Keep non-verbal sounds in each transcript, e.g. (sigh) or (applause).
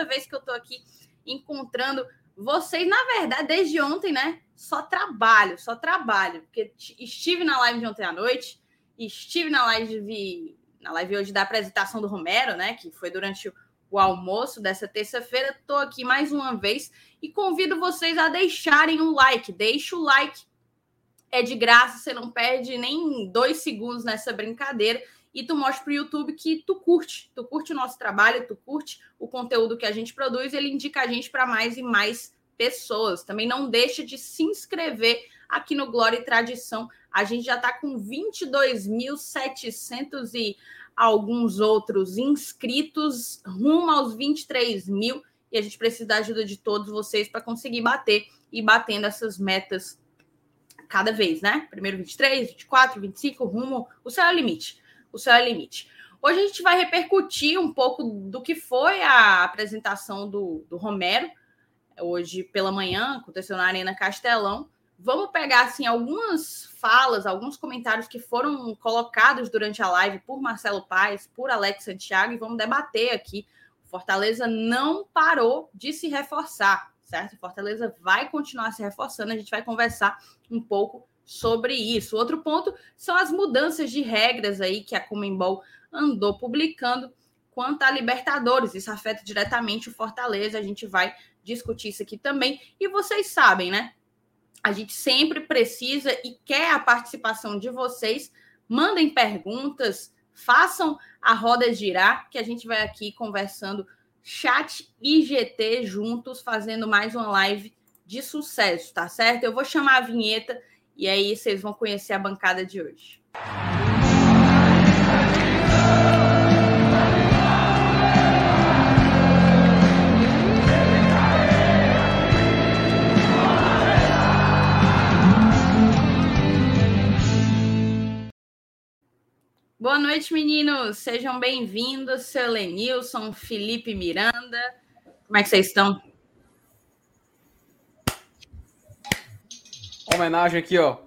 segunda vez que eu tô aqui encontrando vocês. Na verdade, desde ontem, né? Só trabalho, só trabalho. Porque estive na live de ontem à noite, estive na live, na live hoje da apresentação do Romero, né? Que foi durante o, o almoço dessa terça-feira. Tô aqui mais uma vez e convido vocês a deixarem um like. Deixe o like é de graça, você não perde nem dois segundos nessa brincadeira e tu mostra para o YouTube que tu curte, tu curte o nosso trabalho, tu curte o conteúdo que a gente produz, ele indica a gente para mais e mais pessoas. Também não deixa de se inscrever aqui no Glória e Tradição. A gente já está com 22.700 e alguns outros inscritos, rumo aos 23 mil, e a gente precisa da ajuda de todos vocês para conseguir bater e batendo essas metas cada vez, né? Primeiro 23, 24, 25, rumo. O céu é o limite. O céu é limite. Hoje a gente vai repercutir um pouco do que foi a apresentação do, do Romero, hoje pela manhã, aconteceu na Arena Castelão. Vamos pegar assim algumas falas, alguns comentários que foram colocados durante a live por Marcelo Paes, por Alex Santiago, e vamos debater aqui. Fortaleza não parou de se reforçar certo? Fortaleza vai continuar se reforçando, a gente vai conversar um pouco sobre isso. Outro ponto são as mudanças de regras aí que a Comembol andou publicando quanto a Libertadores. Isso afeta diretamente o Fortaleza, a gente vai discutir isso aqui também. E vocês sabem, né? A gente sempre precisa e quer a participação de vocês. Mandem perguntas, façam a roda girar, que a gente vai aqui conversando chat e GT juntos fazendo mais uma live de sucesso, tá certo? Eu vou chamar a vinheta e aí vocês vão conhecer a bancada de hoje. Boa noite, meninos. Sejam bem-vindos. Seu Lenilson, Felipe Miranda. Como é que vocês estão? Homenagem aqui, ó,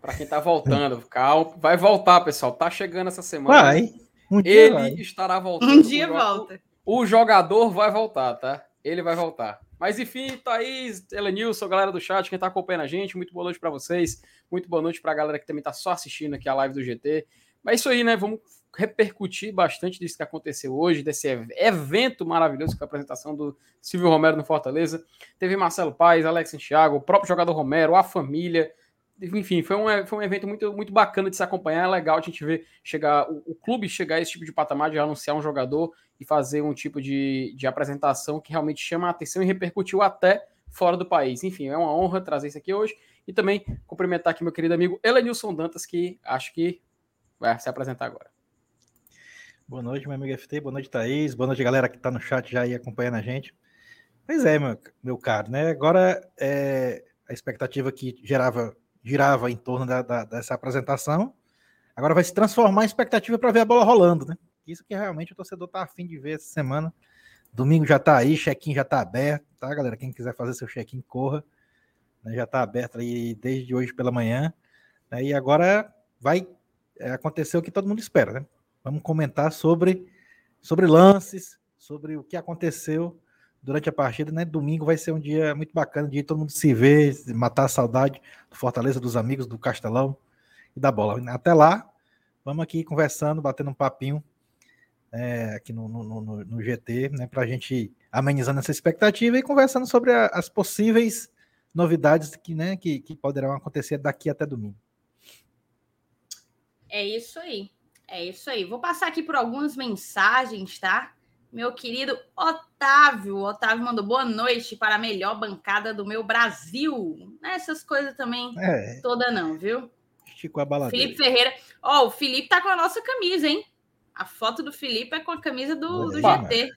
para quem tá voltando. Calma, vai voltar, pessoal. Tá chegando essa semana. Vai. Um Ele vai. estará voltando. Um dia o volta. O jogador vai voltar, tá? Ele vai voltar. Mas enfim, Thaís, Elenilson, galera do chat, quem tá acompanhando a gente, muito boa noite para vocês. Muito boa noite para a galera que também tá só assistindo aqui a live do GT. Mas isso aí, né? Vamos repercutir bastante disso que aconteceu hoje, desse evento maravilhoso com a apresentação do Silvio Romero no Fortaleza. Teve Marcelo Paes, Alex Santiago, o próprio jogador Romero, a família. Enfim, foi um, foi um evento muito, muito bacana de se acompanhar. É legal a gente ver chegar, o, o clube chegar a esse tipo de patamar de anunciar um jogador e fazer um tipo de, de apresentação que realmente chama a atenção e repercutiu até fora do país. Enfim, é uma honra trazer isso aqui hoje. E também cumprimentar aqui meu querido amigo Elenilson Dantas, que acho que vai se apresentar agora. Boa noite, meu amigo FT, boa noite, Thaís, boa noite, galera que está no chat já aí acompanhando a gente. Pois é, meu, meu caro, né? Agora é, a expectativa que gerava, girava em torno da, da, dessa apresentação, agora vai se transformar em expectativa para ver a bola rolando, né? Isso que realmente o torcedor tá afim de ver essa semana. Domingo já tá aí, check-in já tá aberto, tá, galera? Quem quiser fazer seu check-in, corra. Né? Já tá aberto aí desde hoje pela manhã. Né? E agora vai é, aconteceu o que todo mundo espera, né? Vamos comentar sobre, sobre lances, sobre o que aconteceu durante a partida, né? Domingo vai ser um dia muito bacana, de todo mundo se ver, matar a saudade do Fortaleza, dos amigos, do Castelão e da bola. Até lá, vamos aqui conversando, batendo um papinho é, aqui no, no, no, no, GT, né? Para a gente amenizando essa expectativa e conversando sobre a, as possíveis novidades que, né, que, que poderão acontecer daqui até domingo. É isso aí. É isso aí. Vou passar aqui por algumas mensagens, tá? Meu querido Otávio. O Otávio mandou boa noite para a melhor bancada do meu Brasil. Essas coisas também é. toda não, viu? Chico a balada. Felipe Ferreira. Ó, oh, o Felipe tá com a nossa camisa, hein? A foto do Felipe é com a camisa do, do GT.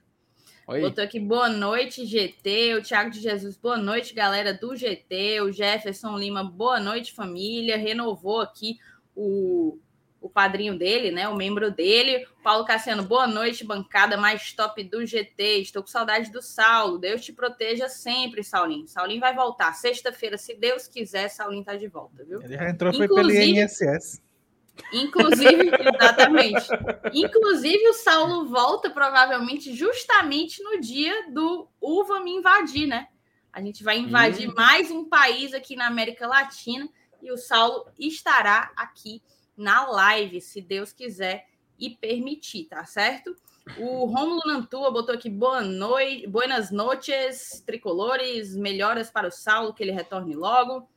Oi. Botou aqui boa noite, GT. O Thiago de Jesus, boa noite, galera do GT. O Jefferson Lima, boa noite, família. Renovou aqui o, o padrinho dele, né? O membro dele. Paulo Cassiano, boa noite, bancada mais top do GT. Estou com saudade do Saulo. Deus te proteja sempre, Saulinho. Saulinho vai voltar. Sexta-feira, se Deus quiser, Saulinho tá de volta, viu? Ele já entrou Inclusive, foi pelo INSS. Inclusive, (laughs) exatamente. Inclusive, o Saulo volta provavelmente justamente no dia do Uva me invadir, né? A gente vai invadir hum. mais um país aqui na América Latina e o Saulo estará aqui na live, se Deus quiser e permitir, tá certo? O Romulo Nantua botou aqui boa noite, buenas noches, tricolores, melhoras para o Saulo, que ele retorne logo.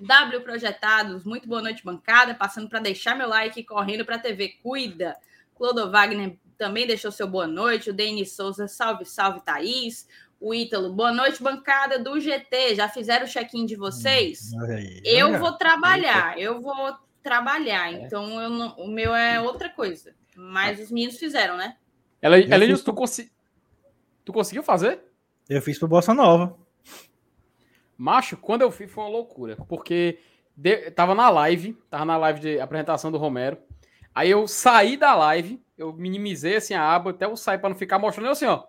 W Projetados, muito boa noite, bancada. Passando para deixar meu like correndo para a TV. Cuida. Clodo Wagner também deixou seu boa noite. O Denis Souza, salve, salve, Thaís. O Ítalo, boa noite, bancada do GT. Já fizeram o check-in de vocês? Aí, eu vou trabalhar, eu vou trabalhar. É. Então, não, o meu é outra coisa. Mas os meninos fizeram, né? Ela, ela tu, consi... tu conseguiu fazer? Eu fiz pro Bossa Nova. Macho, quando eu fiz foi uma loucura, porque de, tava na live, tava na live de apresentação do Romero. Aí eu saí da live, eu minimizei assim a aba, até eu sair para não ficar mostrando eu assim, ó.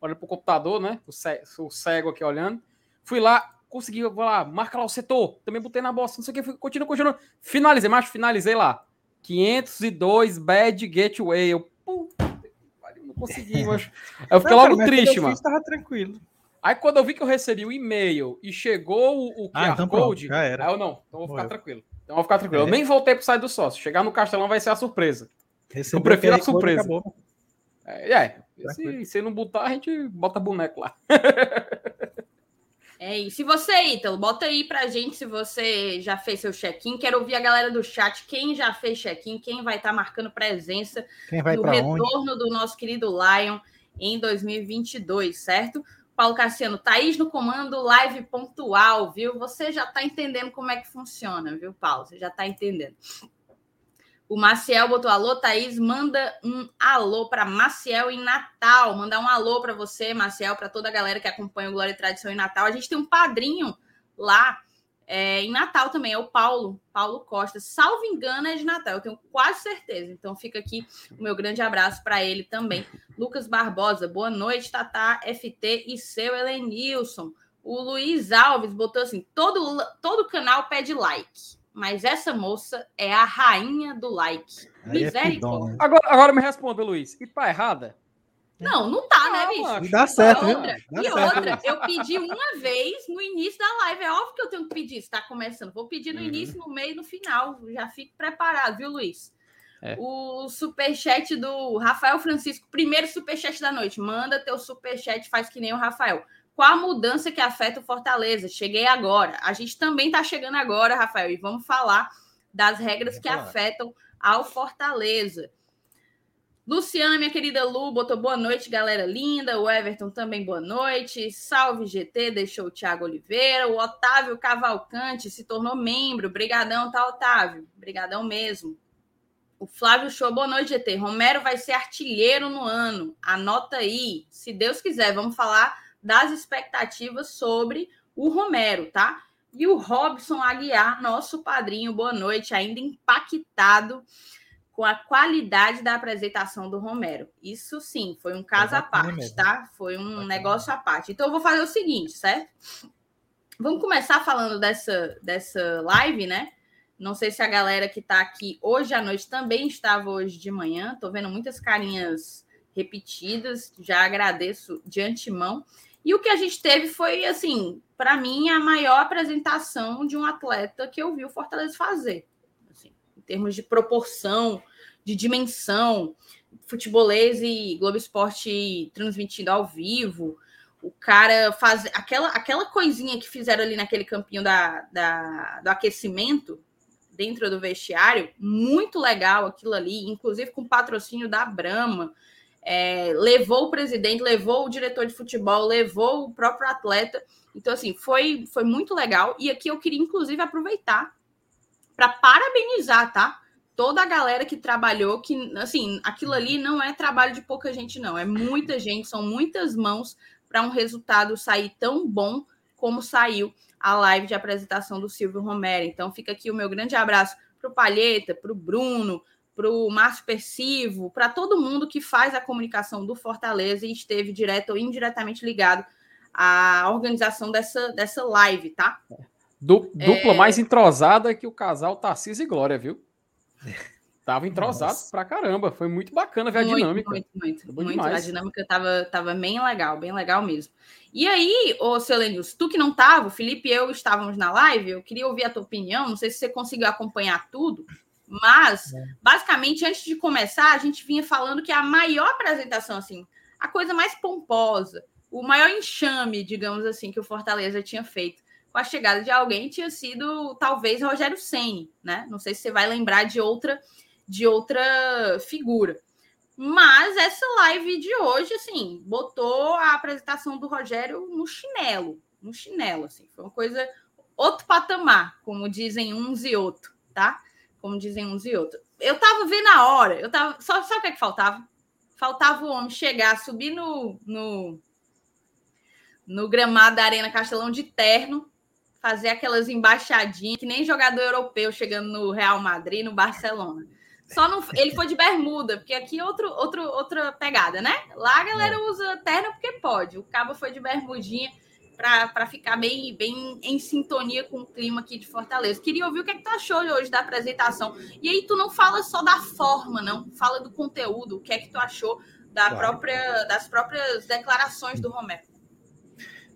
Olha pro computador, né? O cego aqui olhando. Fui lá, consegui, vou lá, marca lá o setor. Também botei na bosta, não sei o que, continua, continua. Finalizei, macho, finalizei lá. 502 bad gateway. Eu, puta, não consegui, (laughs) macho. Eu fiquei não, logo cara, triste, mano. Tava tranquilo. Aí quando eu vi que eu recebi o e-mail e chegou o, QR ah, então Code, pronto, aí eu não, então vou ficar tranquilo. Então vou ficar tranquilo. É. Eu nem voltei pro site do sócio. Chegar no Castelão vai ser a surpresa. eu prefiro a surpresa. É, é se, se não botar, a gente bota boneco lá. (laughs) É isso. Se você, Ítalo, bota aí pra gente se você já fez seu check-in. Quero ouvir a galera do chat. Quem já fez check-in, quem vai estar tá marcando presença no retorno onde? do nosso querido Lion em 2022, certo? Paulo Cassiano, Thaís no comando, live pontual, viu? Você já está entendendo como é que funciona, viu, Paulo? Você já está entendendo. O Maciel botou alô, Thaís, manda um alô para Maciel em Natal. Mandar um alô para você, Maciel, para toda a galera que acompanha o Glória e Tradição em Natal. A gente tem um padrinho lá é, em Natal também, é o Paulo, Paulo Costa. Salvo engano, é de Natal, eu tenho quase certeza. Então fica aqui o meu grande abraço para ele também. Lucas Barbosa, boa noite, Tatá, FT e seu Helenilson. O Luiz Alves botou assim: todo, todo canal pede like, mas essa moça é a rainha do like. É Misericórdia. agora, agora me responda, Luiz, e tá errada? Não, não tá, né, bicho? E dá certo, e outra, viu? Dá e certo. outra, eu pedi uma vez no início da live. É óbvio que eu tenho que pedir, está começando. Vou pedir no uhum. início, no meio no final. Já fique preparado, viu, Luiz? É. O superchat do Rafael Francisco, primeiro superchat da noite. Manda teu superchat, faz que nem o Rafael. Qual a mudança que afeta o Fortaleza? Cheguei agora. A gente também está chegando agora, Rafael, e vamos falar das regras que afetam ao Fortaleza. Luciana, minha querida Lu, botou boa noite, galera linda. O Everton também boa noite. Salve GT, deixou o Thiago Oliveira. O Otávio Cavalcante se tornou membro. Brigadão, tá, Otávio? Brigadão mesmo. O Flávio Show, boa noite, GT. Romero vai ser artilheiro no ano. Anota aí. Se Deus quiser, vamos falar das expectativas sobre o Romero, tá? E o Robson Aguiar, nosso padrinho, boa noite, ainda impactado com a qualidade da apresentação do Romero. Isso sim, foi um caso à parte, tá? Foi um negócio à parte. Então eu vou fazer o seguinte, certo? Vamos começar falando dessa, dessa live, né? Não sei se a galera que está aqui hoje à noite também estava hoje de manhã. Estou vendo muitas carinhas repetidas. Já agradeço de antemão. E o que a gente teve foi, assim, para mim, a maior apresentação de um atleta que eu vi o Fortaleza fazer. Assim, em termos de proporção, de dimensão, futebolês e Globo Esporte transmitindo ao vivo. O cara faz aquela, aquela coisinha que fizeram ali naquele campinho da, da, do aquecimento dentro do vestiário, muito legal aquilo ali, inclusive com patrocínio da Brahma. É, levou o presidente, levou o diretor de futebol, levou o próprio atleta. Então, assim, foi, foi muito legal. E aqui eu queria, inclusive, aproveitar para parabenizar, tá? toda a galera que trabalhou, que assim, aquilo ali não é trabalho de pouca gente, não, é muita gente, são muitas mãos para um resultado sair tão bom como saiu a live de apresentação do Silvio Romero. Então fica aqui o meu grande abraço para o Palheta, para o Bruno, para o Márcio Persivo, para todo mundo que faz a comunicação do Fortaleza e esteve direto ou indiretamente ligado à organização dessa, dessa live, tá? dupla é... mais entrosada que o casal Tarcísio e Glória, viu? (laughs) Tava entrosado Nossa. pra caramba. Foi muito bacana ver muito, a dinâmica. Muito, muito, muito. Demais. A dinâmica tava, tava bem legal, bem legal mesmo. E aí, ô Selenius, tu que não tava, o Felipe e eu estávamos na live, eu queria ouvir a tua opinião. Não sei se você conseguiu acompanhar tudo, mas é. basicamente, antes de começar, a gente vinha falando que a maior apresentação, assim, a coisa mais pomposa, o maior enxame, digamos assim, que o Fortaleza tinha feito com a chegada de alguém tinha sido talvez Rogério Ceni, né? Não sei se você vai lembrar de outra de outra figura. Mas essa live de hoje, assim, botou a apresentação do Rogério no chinelo, no chinelo, assim, foi uma coisa outro patamar, como dizem uns e outros, tá? Como dizem uns e outros. Eu tava vendo a hora, eu tava, só sabe o que, é que faltava? Faltava o homem chegar, subir no, no no gramado da Arena Castelão de terno, fazer aquelas embaixadinhas que nem jogador europeu chegando no Real Madrid, no Barcelona. Só não, ele foi de bermuda, porque aqui é outro, outro, outra pegada, né? Lá a galera é. usa terno porque pode. O cabo foi de bermudinha para ficar bem, bem em sintonia com o clima aqui de Fortaleza. Queria ouvir o que, é que tu achou hoje da apresentação. E aí tu não fala só da forma, não. Fala do conteúdo, o que é que tu achou da claro. própria, das próprias declarações do Romero.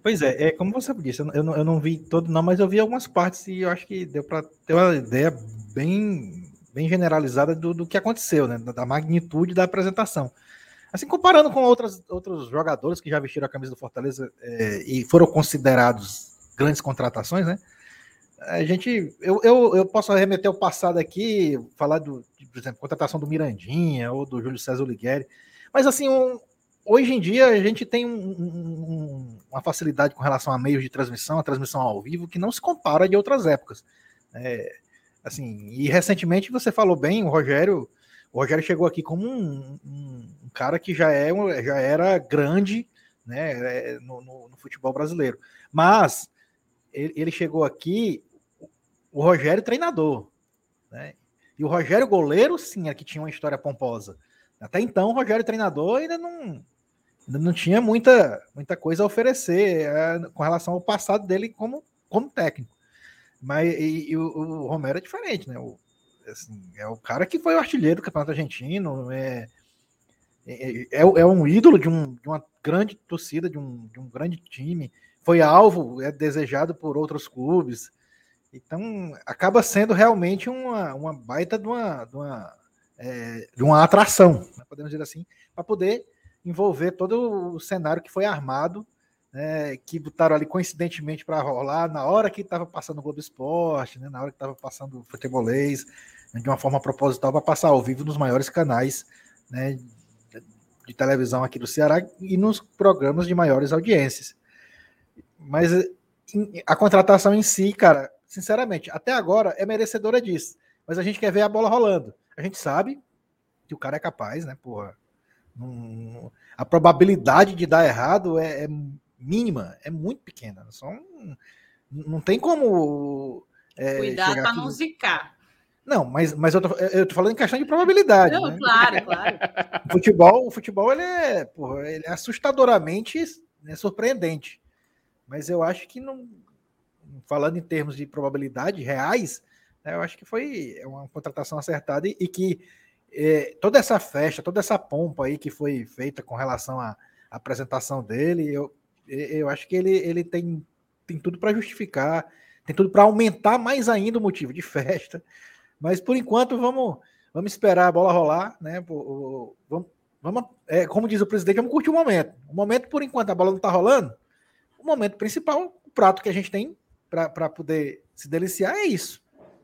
Pois é, é como você disse, eu não, eu não vi todo não, mas eu vi algumas partes e eu acho que deu para ter uma ideia bem, bem generalizada do, do que aconteceu, né? Da magnitude da apresentação. Assim, comparando com outras, outros jogadores que já vestiram a camisa do Fortaleza é, e foram considerados grandes contratações, né? A gente, eu, eu, eu posso remeter ao passado aqui, falar do, por exemplo, contratação do Mirandinha ou do Júlio César Ligueri, mas assim, um, hoje em dia a gente tem um, um, uma facilidade com relação a meios de transmissão, a transmissão ao vivo, que não se compara de outras épocas. É, assim, e recentemente você falou bem, o Rogério, o Rogério chegou aqui como um, um cara que já, é, já era grande né, é, no, no, no futebol brasileiro. Mas ele, ele, chegou aqui, o Rogério treinador, né? E o Rogério goleiro, sim, é que tinha uma história pomposa. Até então, o Rogério treinador ainda não, não tinha muita, muita coisa a oferecer é, com relação ao passado dele como, como técnico. Mas e, e o, o, Romero é diferente, né? O, assim, é o cara que foi o artilheiro do Campeonato Argentino, é, é, é, é um ídolo de, um, de, uma grande torcida, de um, de um grande time, foi alvo, é desejado por outros clubes. Então, acaba sendo realmente uma, uma baita de uma, de uma, é, de uma atração, né? podemos dizer assim, para poder envolver todo o cenário que foi armado, né, que botaram ali coincidentemente para rolar na hora que estava passando o Globo Esporte, né, na hora que estava passando o futebolês, né, de uma forma proposital para passar ao vivo nos maiores canais né, de televisão aqui do Ceará e nos programas de maiores audiências. Mas a contratação em si, cara, sinceramente, até agora é merecedora disso. Mas a gente quer ver a bola rolando. A gente sabe que o cara é capaz, né? Porra, a probabilidade de dar errado é, é mínima, é muito pequena. Só um, não tem como. É, Cuidado para não zicar. Não, mas, mas eu, tô, eu tô falando em questão de probabilidade. Não, né? claro, claro. (laughs) O futebol, o futebol ele é, porra, ele é assustadoramente né, surpreendente. Mas eu acho que não. Falando em termos de probabilidade reais, né, eu acho que foi uma contratação acertada e, e que é, toda essa festa, toda essa pompa aí que foi feita com relação à, apresentação dele, eu, eu acho que ele, ele tem, tem tudo para justificar, tem tudo para aumentar mais ainda o motivo de (laughs) festa. Mas por enquanto vamos, vamos esperar a bola rolar, né? Vamos, vamos é, como diz o presidente, vamos curtir o momento. O momento, por enquanto, a bola não está rolando. O momento principal, o prato que a gente tem para poder se deliciar é isso.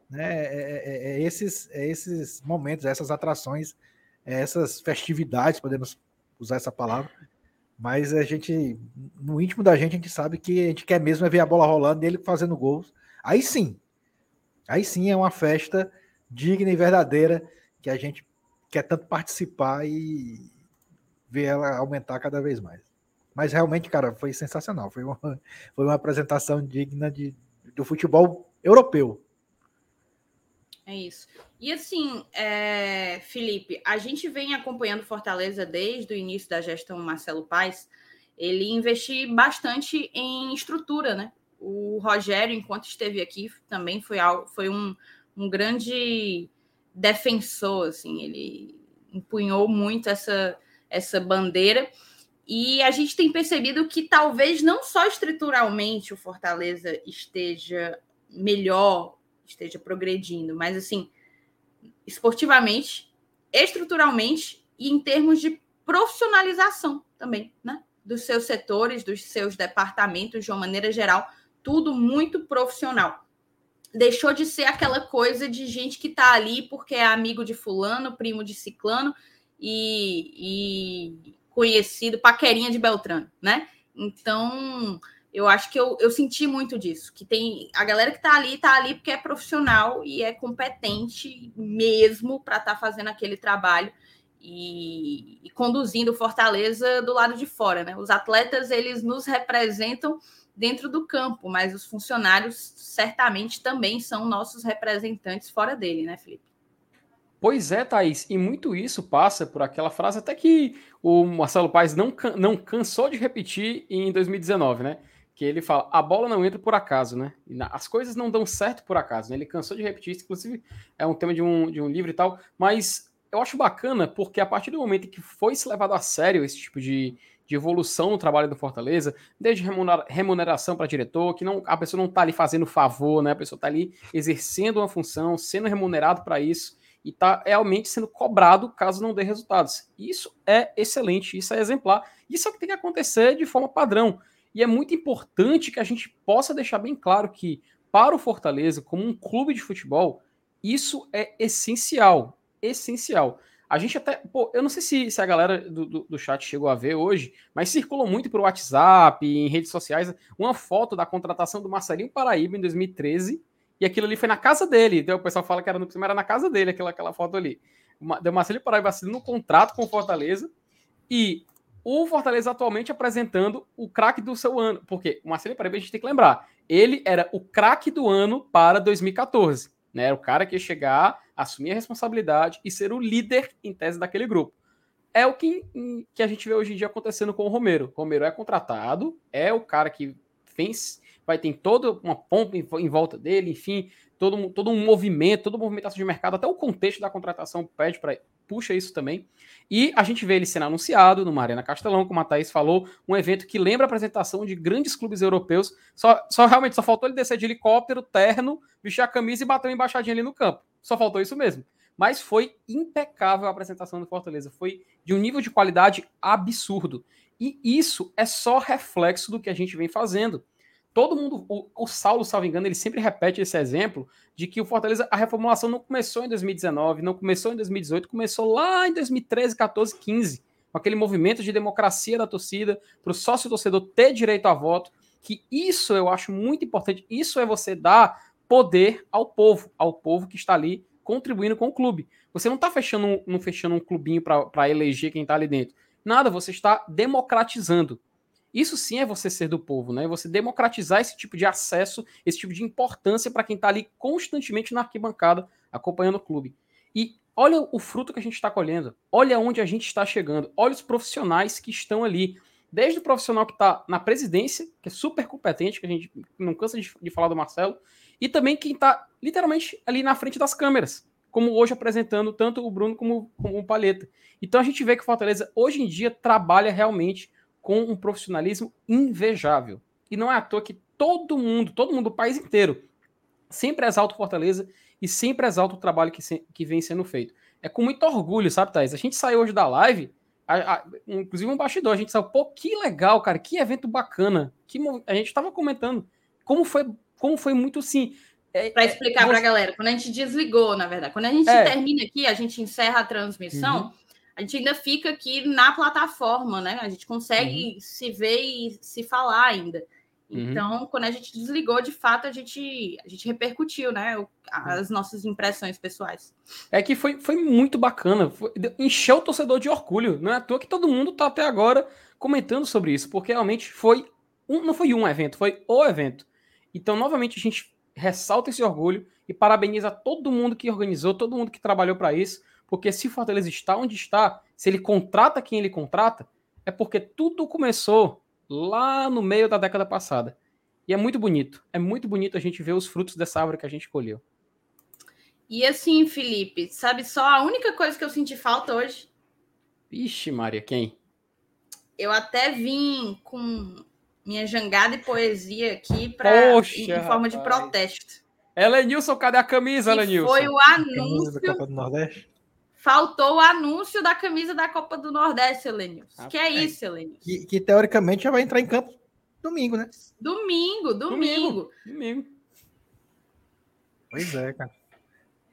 Né? É, é, é, é, esses, é esses momentos, essas atrações, é essas festividades, podemos usar essa palavra. Mas a gente, no íntimo da gente, a gente sabe que a gente quer mesmo é ver a bola rolando e ele fazendo gols. Aí sim, aí sim é uma festa digna e verdadeira que a gente quer tanto participar e ver ela aumentar cada vez mais. Mas realmente, cara, foi sensacional. Foi uma, (laughs) foi uma apresentação digna de, do futebol europeu. É isso. E assim, é, Felipe, a gente vem acompanhando Fortaleza desde o início da gestão Marcelo Paes. Ele investiu bastante em estrutura, né? O Rogério, enquanto esteve aqui, também foi, foi um, um grande defensor, assim, ele empunhou muito essa, essa bandeira. E a gente tem percebido que talvez não só estruturalmente o Fortaleza esteja melhor, esteja progredindo, mas assim, esportivamente, estruturalmente e em termos de profissionalização também, né? Dos seus setores, dos seus departamentos, de uma maneira geral, tudo muito profissional. Deixou de ser aquela coisa de gente que está ali porque é amigo de fulano, primo de ciclano e, e conhecido, paquerinha de Beltrano, né? Então, eu acho que eu, eu senti muito disso, que tem a galera que está ali, está ali porque é profissional e é competente mesmo para estar tá fazendo aquele trabalho e, e, conduzindo Fortaleza do lado de fora, né? Os atletas, eles nos representam dentro do campo, mas os funcionários certamente também são nossos representantes fora dele, né, Felipe? Pois é, Thaís, e muito isso passa por aquela frase até que o Marcelo Paes não, não cansou de repetir em 2019, né? Que ele fala, a bola não entra por acaso, né? As coisas não dão certo por acaso, né? Ele cansou de repetir isso, inclusive é um tema de um, de um livro e tal, mas eu acho bacana porque a partir do momento que foi se levado a sério esse tipo de, de evolução no trabalho do Fortaleza, desde remuneração para diretor, que não, a pessoa não está ali fazendo favor, né? A pessoa está ali exercendo uma função, sendo remunerado para isso e está realmente sendo cobrado caso não dê resultados. Isso é excelente, isso é exemplar. Isso é o que tem que acontecer de forma padrão. E é muito importante que a gente possa deixar bem claro que, para o Fortaleza, como um clube de futebol, isso é essencial. Essencial. A gente até. Pô, eu não sei se, se a galera do, do, do, chat chegou a ver hoje, mas circulou muito por WhatsApp, em redes sociais, uma foto da contratação do Marcelinho Paraíba em 2013 e aquilo ali foi na casa dele. Então o pessoal fala que era no era na casa dele aquela, aquela foto ali. Deu Marcelo Paraíba assinando um contrato com o Fortaleza e o Fortaleza atualmente apresentando o craque do seu ano. Porque o Marcelo Paraíba a gente tem que lembrar, ele era o craque do ano para 2014. Né? Era o cara que ia chegar, assumir a responsabilidade e ser o líder em tese daquele grupo. É o que, que a gente vê hoje em dia acontecendo com o Romero. O Romero é contratado, é o cara que fez vai ter toda uma pompa em, em volta dele, enfim, todo, todo um movimento, toda movimentação de mercado, até o contexto da contratação pede para puxa isso também. E a gente vê ele sendo anunciado numa Arena Castelão, como a Thaís falou, um evento que lembra a apresentação de grandes clubes europeus. Só, só realmente só faltou ele descer de helicóptero, terno, vestir a camisa e bater uma embaixadinha ali no campo. Só faltou isso mesmo. Mas foi impecável a apresentação do Fortaleza. Foi de um nível de qualidade absurdo. E isso é só reflexo do que a gente vem fazendo todo mundo, o, o Saulo, salvo engano, ele sempre repete esse exemplo de que o Fortaleza, a reformulação não começou em 2019, não começou em 2018, começou lá em 2013, 14, 15, com aquele movimento de democracia da torcida, para o sócio-torcedor ter direito a voto, que isso eu acho muito importante, isso é você dar poder ao povo, ao povo que está ali contribuindo com o clube. Você não está fechando, não fechando um clubinho para eleger quem está ali dentro. Nada, você está democratizando. Isso sim é você ser do povo, né? Você democratizar esse tipo de acesso, esse tipo de importância para quem está ali constantemente na arquibancada acompanhando o clube. E olha o fruto que a gente está colhendo, olha onde a gente está chegando, olha os profissionais que estão ali. Desde o profissional que está na presidência, que é super competente, que a gente não cansa de, de falar do Marcelo, e também quem está literalmente ali na frente das câmeras, como hoje apresentando tanto o Bruno como, como o Palheta. Então a gente vê que o Fortaleza hoje em dia trabalha realmente com um profissionalismo invejável. E não é à toa que todo mundo, todo mundo, o país inteiro, sempre exalta o Fortaleza e sempre exalta o trabalho que, se, que vem sendo feito. É com muito orgulho, sabe, Thais? A gente saiu hoje da live, a, a, inclusive um bastidor, a gente saiu, pô, que legal, cara, que evento bacana. Que, a gente estava comentando como foi, como foi muito assim. É, para explicar é, para a galera, quando a gente desligou, na verdade, quando a gente é, termina aqui, a gente encerra a transmissão. Uhum a gente ainda fica aqui na plataforma, né? A gente consegue uhum. se ver e se falar ainda. Uhum. Então, uhum. quando a gente desligou, de fato, a gente, a gente repercutiu, né? As nossas impressões pessoais. É que foi, foi muito bacana. Foi, encheu o torcedor de orgulho. Não é à toa que todo mundo está até agora comentando sobre isso, porque realmente foi. Um, não foi um evento, foi o evento. Então, novamente, a gente ressalta esse orgulho e parabeniza todo mundo que organizou, todo mundo que trabalhou para isso. Porque se o Fortaleza está onde está, se ele contrata quem ele contrata, é porque tudo começou lá no meio da década passada. E é muito bonito. É muito bonito a gente ver os frutos dessa árvore que a gente colheu. E assim, Felipe, sabe só a única coisa que eu senti falta hoje? Ixi, Maria, quem? Eu até vim com minha jangada e poesia aqui para em, em forma de protesto. Elenilson, cadê a camisa, Elenilson? Foi o anúncio. da Copa do Nordeste? Faltou o anúncio da camisa da Copa do Nordeste, Elenilson. Ah, que é, é isso, Elenilson? Que, que, teoricamente já vai entrar em campo domingo, né? Domingo, domingo. Domingo. Pois é, cara.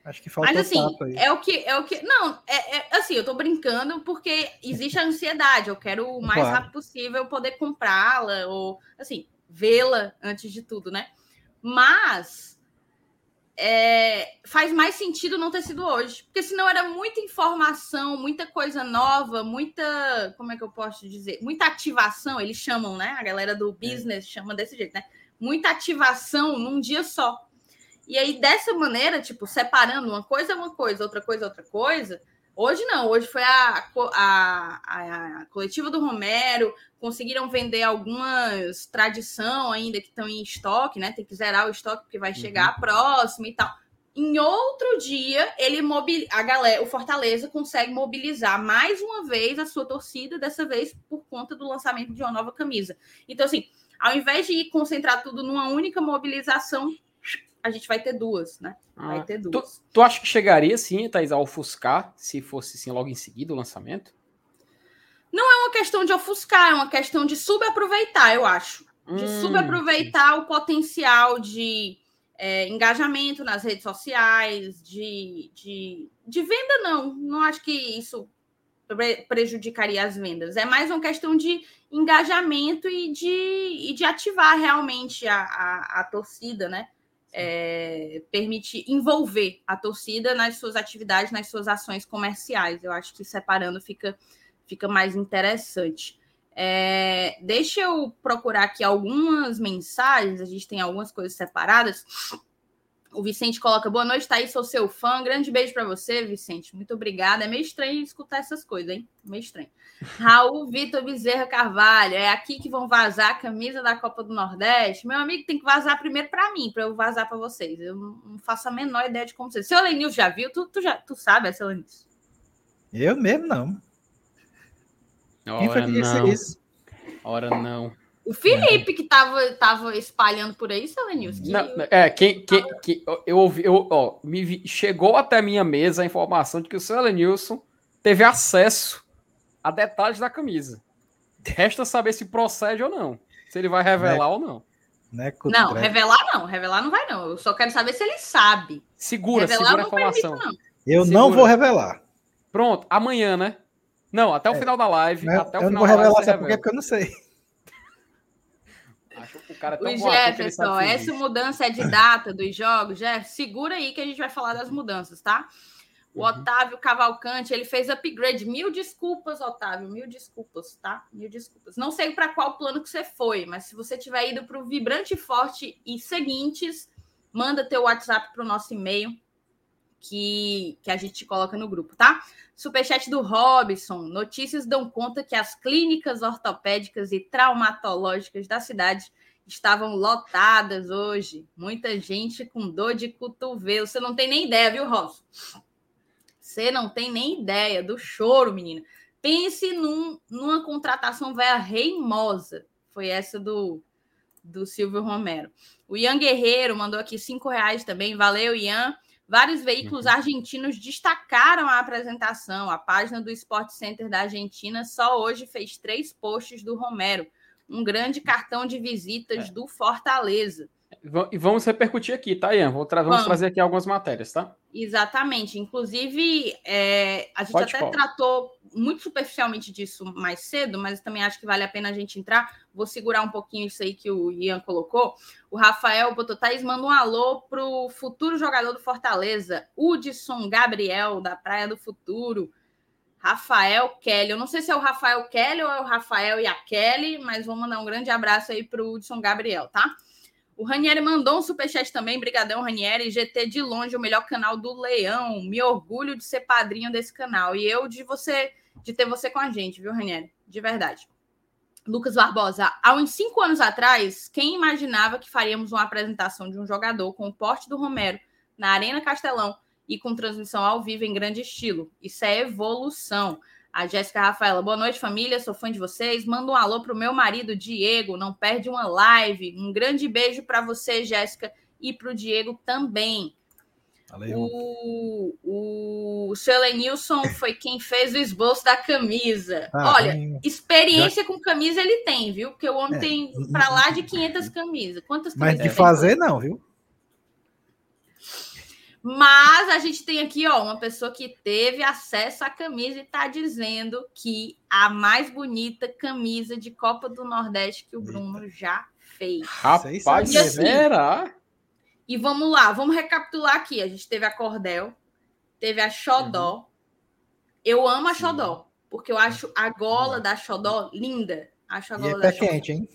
Acho que falta Mas assim, é o que é o que não, é, é, assim, eu tô brincando porque existe a ansiedade, eu quero o mais claro. rápido possível poder comprá-la ou assim, vê-la antes de tudo, né? Mas é, faz mais sentido não ter sido hoje, porque senão era muita informação, muita coisa nova, muita, como é que eu posso dizer, muita ativação, eles chamam, né? A galera do é. business chama desse jeito, né? Muita ativação num dia só. E aí, dessa maneira, tipo, separando uma coisa é uma coisa, outra coisa é outra coisa. Hoje não, hoje foi a, a, a, a coletiva do Romero, conseguiram vender algumas tradição ainda que estão em estoque, né? Tem que zerar o estoque porque vai chegar uhum. a próxima e tal. Em outro dia, ele mobil... a galera, o Fortaleza consegue mobilizar mais uma vez a sua torcida, dessa vez por conta do lançamento de uma nova camisa. Então, assim, ao invés de concentrar tudo numa única mobilização, a gente vai ter duas, né? Vai ah, ter duas. Tu, tu acha que chegaria, sim, Thais, a ofuscar, se fosse assim, logo em seguida o lançamento? Não é uma questão de ofuscar, é uma questão de subaproveitar, eu acho. De hum. subaproveitar o potencial de é, engajamento nas redes sociais, de, de, de venda, não. Não acho que isso prejudicaria as vendas. É mais uma questão de engajamento e de, e de ativar realmente a, a, a torcida, né? É, permitir envolver a torcida nas suas atividades, nas suas ações comerciais. Eu acho que separando fica, fica mais interessante. É, deixa eu procurar aqui algumas mensagens, a gente tem algumas coisas separadas. O Vicente coloca: Boa noite, Thaís, sou seu fã. grande beijo para você, Vicente. Muito obrigada. É meio estranho escutar essas coisas, hein? Meio estranho. (laughs) Raul Vitor Bezerra Carvalho: É aqui que vão vazar a camisa da Copa do Nordeste. Meu amigo tem que vazar primeiro para mim, para eu vazar para vocês. Eu não faço a menor ideia de como ser. Seu Lenil já viu? Tu, tu, já, tu sabe essa Lenil? Eu mesmo não. Ora, Quem foi não. isso? Ora, não. O Felipe que tava, tava espalhando por aí, seu Lenilson. Que... Não, é, quem, quem, que eu ouvi, eu, ó, me, chegou até minha mesa a informação de que o seu Lenilson teve acesso a detalhes da camisa. Resta saber se procede ou não. Se ele vai revelar né? ou não. Né, não, revelar não. Revelar não vai, não. Eu só quero saber se ele sabe. Segura, revelar, segura a informação. Permito, não. Eu segura. não vou revelar. Pronto, amanhã, né? Não, até o é, final da live. Não, até o eu final não vou revelar, sabe por quê? Porque eu não sei. Cara é tão o Jefferson, essa mudança é de data dos jogos, Jeff, segura aí que a gente vai falar das mudanças, tá? O uhum. Otávio Cavalcante, ele fez upgrade. Mil desculpas, Otávio, mil desculpas, tá? Mil desculpas. Não sei para qual plano que você foi, mas se você tiver ido para o Vibrante Forte e seguintes, manda teu WhatsApp para o nosso e-mail que, que a gente coloca no grupo, tá? Superchat do Robson. Notícias dão conta que as clínicas ortopédicas e traumatológicas da cidade estavam lotadas hoje. Muita gente com dor de cotovelo. Você não tem nem ideia, viu, Robson? Você não tem nem ideia do choro, menina. Pense num, numa contratação velha reimosa. Foi essa do, do Silvio Romero. O Ian Guerreiro mandou aqui cinco reais também. Valeu, Ian. Vários veículos uhum. argentinos destacaram a apresentação. A página do Sport Center da Argentina só hoje fez três posts do Romero, um grande cartão de visitas é. do Fortaleza. E vamos repercutir aqui, tá, Ian? Tra vamos, vamos, trazer aqui algumas matérias, tá? Exatamente. Inclusive, é, a gente Pode até tratou muito superficialmente disso mais cedo, mas também acho que vale a pena a gente entrar. Vou segurar um pouquinho isso aí que o Ian colocou. O Rafael Bototais manda um alô para o futuro jogador do Fortaleza, Hudson Gabriel, da Praia do Futuro. Rafael Kelly. Eu não sei se é o Rafael Kelly ou é o Rafael e a Kelly, mas vou mandar um grande abraço aí para o Hudson Gabriel, tá? O Ranieri mandou um superchat também, brigadão Ranieri, GT de longe o melhor canal do Leão. Me orgulho de ser padrinho desse canal e eu de você, de ter você com a gente, viu, Ranieri? De verdade. Lucas Barbosa, há uns cinco anos atrás, quem imaginava que faríamos uma apresentação de um jogador com o porte do Romero na Arena Castelão e com transmissão ao vivo em grande estilo. Isso é evolução. A Jéssica Rafaela, boa noite, família. Sou fã de vocês. Manda um alô pro meu marido, Diego. Não perde uma live. Um grande beijo para você, Jéssica, e para o Diego também. Valeu. O, o seu Lenilson foi quem fez o esboço da camisa. Ah, Olha, experiência já... com camisa ele tem, viu? Porque o homem é. tem para lá de 500 camisas. Quantas camisas Mas de fazer, não, viu? Mas a gente tem aqui, ó, uma pessoa que teve acesso à camisa e está dizendo que a mais bonita camisa de Copa do Nordeste que o Bruno já fez. Rapaz, e assim, será? E vamos lá, vamos recapitular aqui. A gente teve a Cordel, teve a Xodó. Uhum. Eu amo a Sim. Xodó, porque eu acho a gola da Xodó linda. Acho a gola e é da Xodó. quente, hein?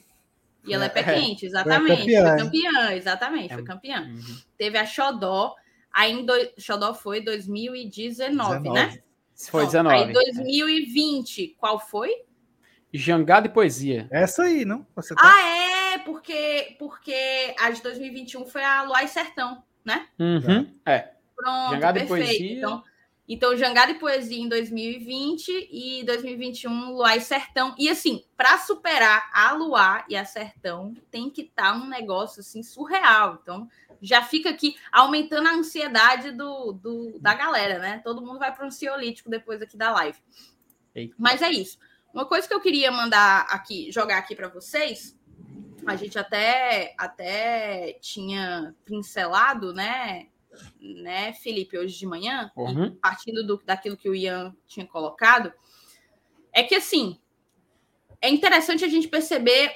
E ela é pé é. quente, exatamente. Foi campeã, foi campeã exatamente, foi campeã. Uhum. Teve a Xodó, Aí em do... Xodó foi 2019, 19. né? Foi 19. Aí 2020, qual foi? Jangada e Poesia. Essa aí, não? Tá... Ah, é, porque, porque a de 2021 foi a Luai Sertão, né? Uhum, é. Pronto, Jangada perfeito. e Poesia. Então, então, Jangada e Poesia em 2020 e 2021, Luar e Sertão. E assim, para superar a Luar e a Sertão, tem que estar tá um negócio assim surreal. Então, já fica aqui aumentando a ansiedade do, do da galera, né? Todo mundo vai para um ansiolítico depois aqui da live. Eita. Mas é isso. Uma coisa que eu queria mandar aqui, jogar aqui para vocês, a gente até até tinha pincelado, né? Né, Felipe, hoje de manhã, uhum. partindo do, daquilo que o Ian tinha colocado, é que assim é interessante a gente perceber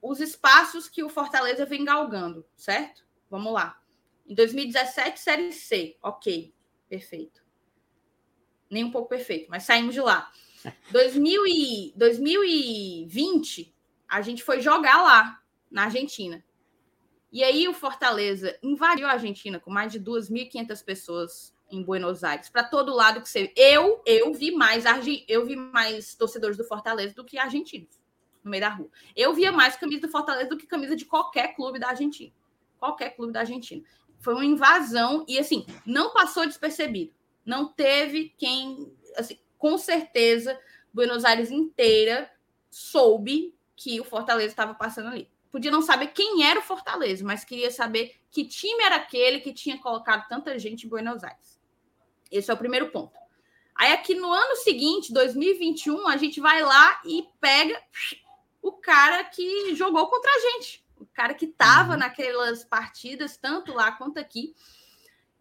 os espaços que o Fortaleza vem galgando, certo? Vamos lá. Em 2017, Série C. Ok, perfeito. Nem um pouco perfeito, mas saímos de lá. (laughs) 2000 e, 2020, a gente foi jogar lá, na Argentina. E aí o Fortaleza invadiu a Argentina com mais de 2.500 pessoas em Buenos Aires, para todo lado que você. Eu, eu vi mais eu vi mais torcedores do Fortaleza do que argentinos no meio da rua. Eu via mais camisa do Fortaleza do que camisa de qualquer clube da Argentina qualquer clube da Argentina. Foi uma invasão e, assim, não passou despercebido. Não teve quem, assim, com certeza, Buenos Aires inteira soube que o Fortaleza estava passando ali. Podia não saber quem era o Fortaleza, mas queria saber que time era aquele que tinha colocado tanta gente em Buenos Aires. Esse é o primeiro ponto. Aí aqui no ano seguinte, 2021, a gente vai lá e pega o cara que jogou contra a gente o cara que estava uhum. naquelas partidas, tanto lá quanto aqui.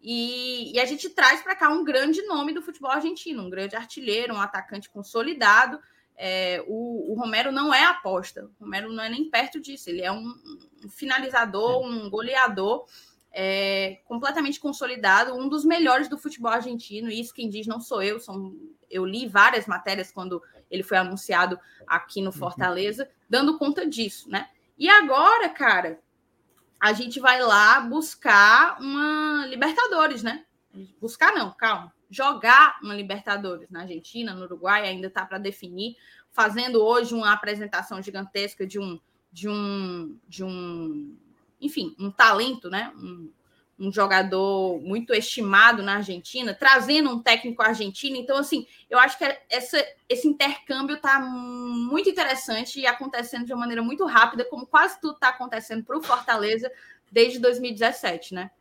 E, e a gente traz para cá um grande nome do futebol argentino, um grande artilheiro, um atacante consolidado. É, o, o, Romero não é aposta, o Romero não é nem perto disso, ele é um, um finalizador, um goleador é, completamente consolidado, um dos melhores do futebol argentino. Isso quem diz não sou eu, são, eu li várias matérias quando ele foi anunciado aqui no uhum. Fortaleza, dando conta disso, né? E agora, cara, a gente vai lá buscar uma Libertadores, né? Buscar não, calma. Jogar uma Libertadores na Argentina, no Uruguai, ainda está para definir. Fazendo hoje uma apresentação gigantesca de um, de um, de um, enfim, um talento, né? Um, um jogador muito estimado na Argentina, trazendo um técnico argentino. Então, assim, eu acho que essa, esse intercâmbio está muito interessante e acontecendo de uma maneira muito rápida, como quase tudo está acontecendo para o Fortaleza desde 2017, né?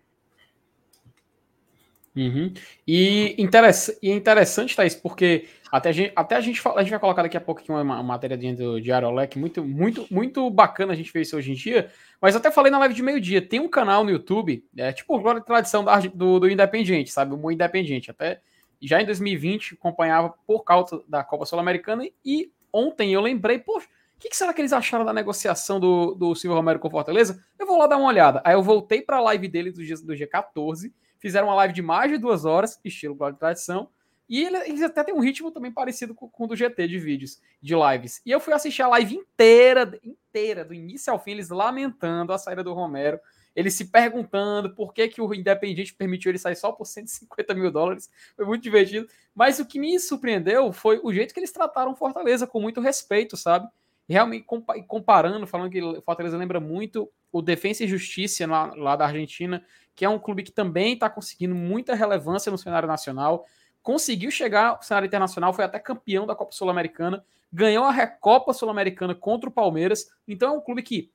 Uhum. E, interessa, e é interessante, Thaís, porque até a gente, até a gente, a gente vai colocar daqui a pouco aqui uma, uma matéria dentro do Diário muito, muito, muito bacana a gente ver isso hoje em dia. Mas até falei na live de meio-dia, tem um canal no YouTube, é tipo agora tradição da, do, do Independente, sabe? O Independente. Até já em 2020 acompanhava por causa da Copa Sul-Americana e ontem eu lembrei, poxa, o que, que, será que eles acharam da negociação do, do Silvio Romero com Fortaleza? Eu vou lá dar uma olhada. Aí eu voltei para a live dele do, do G14 fizeram uma live de mais de duas horas, estilo Glória de Tradição, e eles até têm um ritmo também parecido com, com o do GT de vídeos, de lives. E eu fui assistir a live inteira, inteira, do início ao fim, eles lamentando a saída do Romero, eles se perguntando por que, que o Independiente permitiu ele sair só por 150 mil dólares. Foi muito divertido. Mas o que me surpreendeu foi o jeito que eles trataram Fortaleza, com muito respeito, sabe? Realmente comparando, falando que Fortaleza lembra muito o Defensa e Justiça lá, lá da Argentina, que é um clube que também está conseguindo muita relevância no cenário nacional, conseguiu chegar ao cenário internacional, foi até campeão da Copa Sul-Americana, ganhou a Recopa Sul-Americana contra o Palmeiras. Então é um clube que,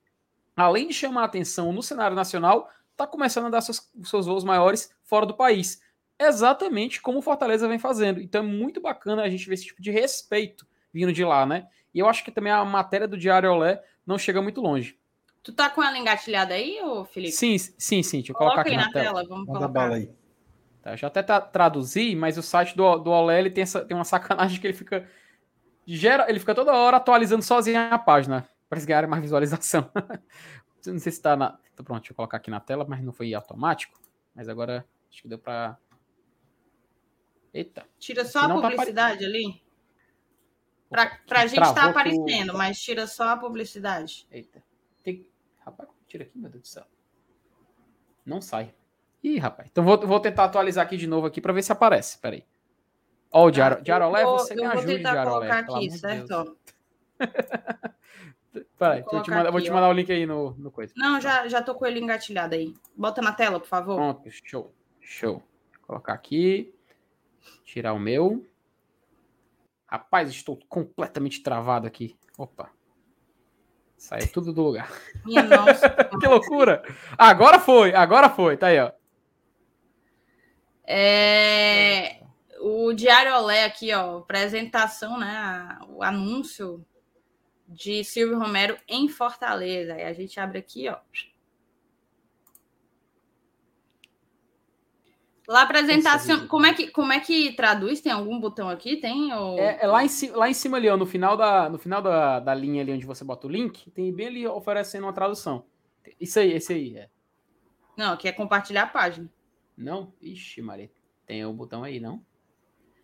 além de chamar atenção no cenário nacional, está começando a dar seus, seus voos maiores fora do país. Exatamente como o Fortaleza vem fazendo. Então é muito bacana a gente ver esse tipo de respeito vindo de lá, né? E eu acho que também a matéria do Diário Olé não chega muito longe. Tu tá com ela engatilhada aí, ô Felipe? Sim, sim, sim. Deixa eu Coloca colocar aqui na, na tela. tela. Vamos Manda colocar. bala aí. Tá, já até tá, traduzi, mas o site do, do Olé ele tem, essa, tem uma (laughs) sacanagem que ele fica. Gera, ele fica toda hora atualizando sozinho a página. Para eles ganharem mais visualização. (laughs) não sei se tá na. Tá pronto, deixa eu colocar aqui na tela, mas não foi automático. Mas agora acho que deu para. Eita. Tira só a tá publicidade tá ali. Pra, pra gente tá aparecendo, mas tira só a publicidade. Eita. Rapaz, tira aqui, meu Deus do céu. Não sai. Ih, rapaz. Então vou, vou tentar atualizar aqui de novo aqui para ver se aparece. Peraí. Ó, o Diaro, ah, você me ajude, Diaro Olé. aqui, certo? (laughs) Peraí, vou, te mandar, aqui, vou te mandar o link aí no, no coisa. Não, já, já tô com ele engatilhado aí. Bota na tela, por favor. Pronto, show. Show. Vou colocar aqui. Tirar o meu. Rapaz, estou completamente travado aqui. Opa. Saiu tudo do lugar. Minha nossa. (laughs) que loucura! Agora foi, agora foi. Tá aí, ó. É... O Diário Olé aqui, ó, apresentação, né? O anúncio de Silvio Romero em Fortaleza. Aí a gente abre aqui, ó. Lá apresentação, como é que como é que traduz? Tem algum botão aqui? Tem ou... é, é, lá, em, lá em cima ali, ó, no final da no final da, da linha ali onde você bota o link, tem bem ali oferecendo uma tradução. Isso aí, esse aí é. Não, aqui é compartilhar a página. Não? Ixi, Maria, tem o botão aí, não?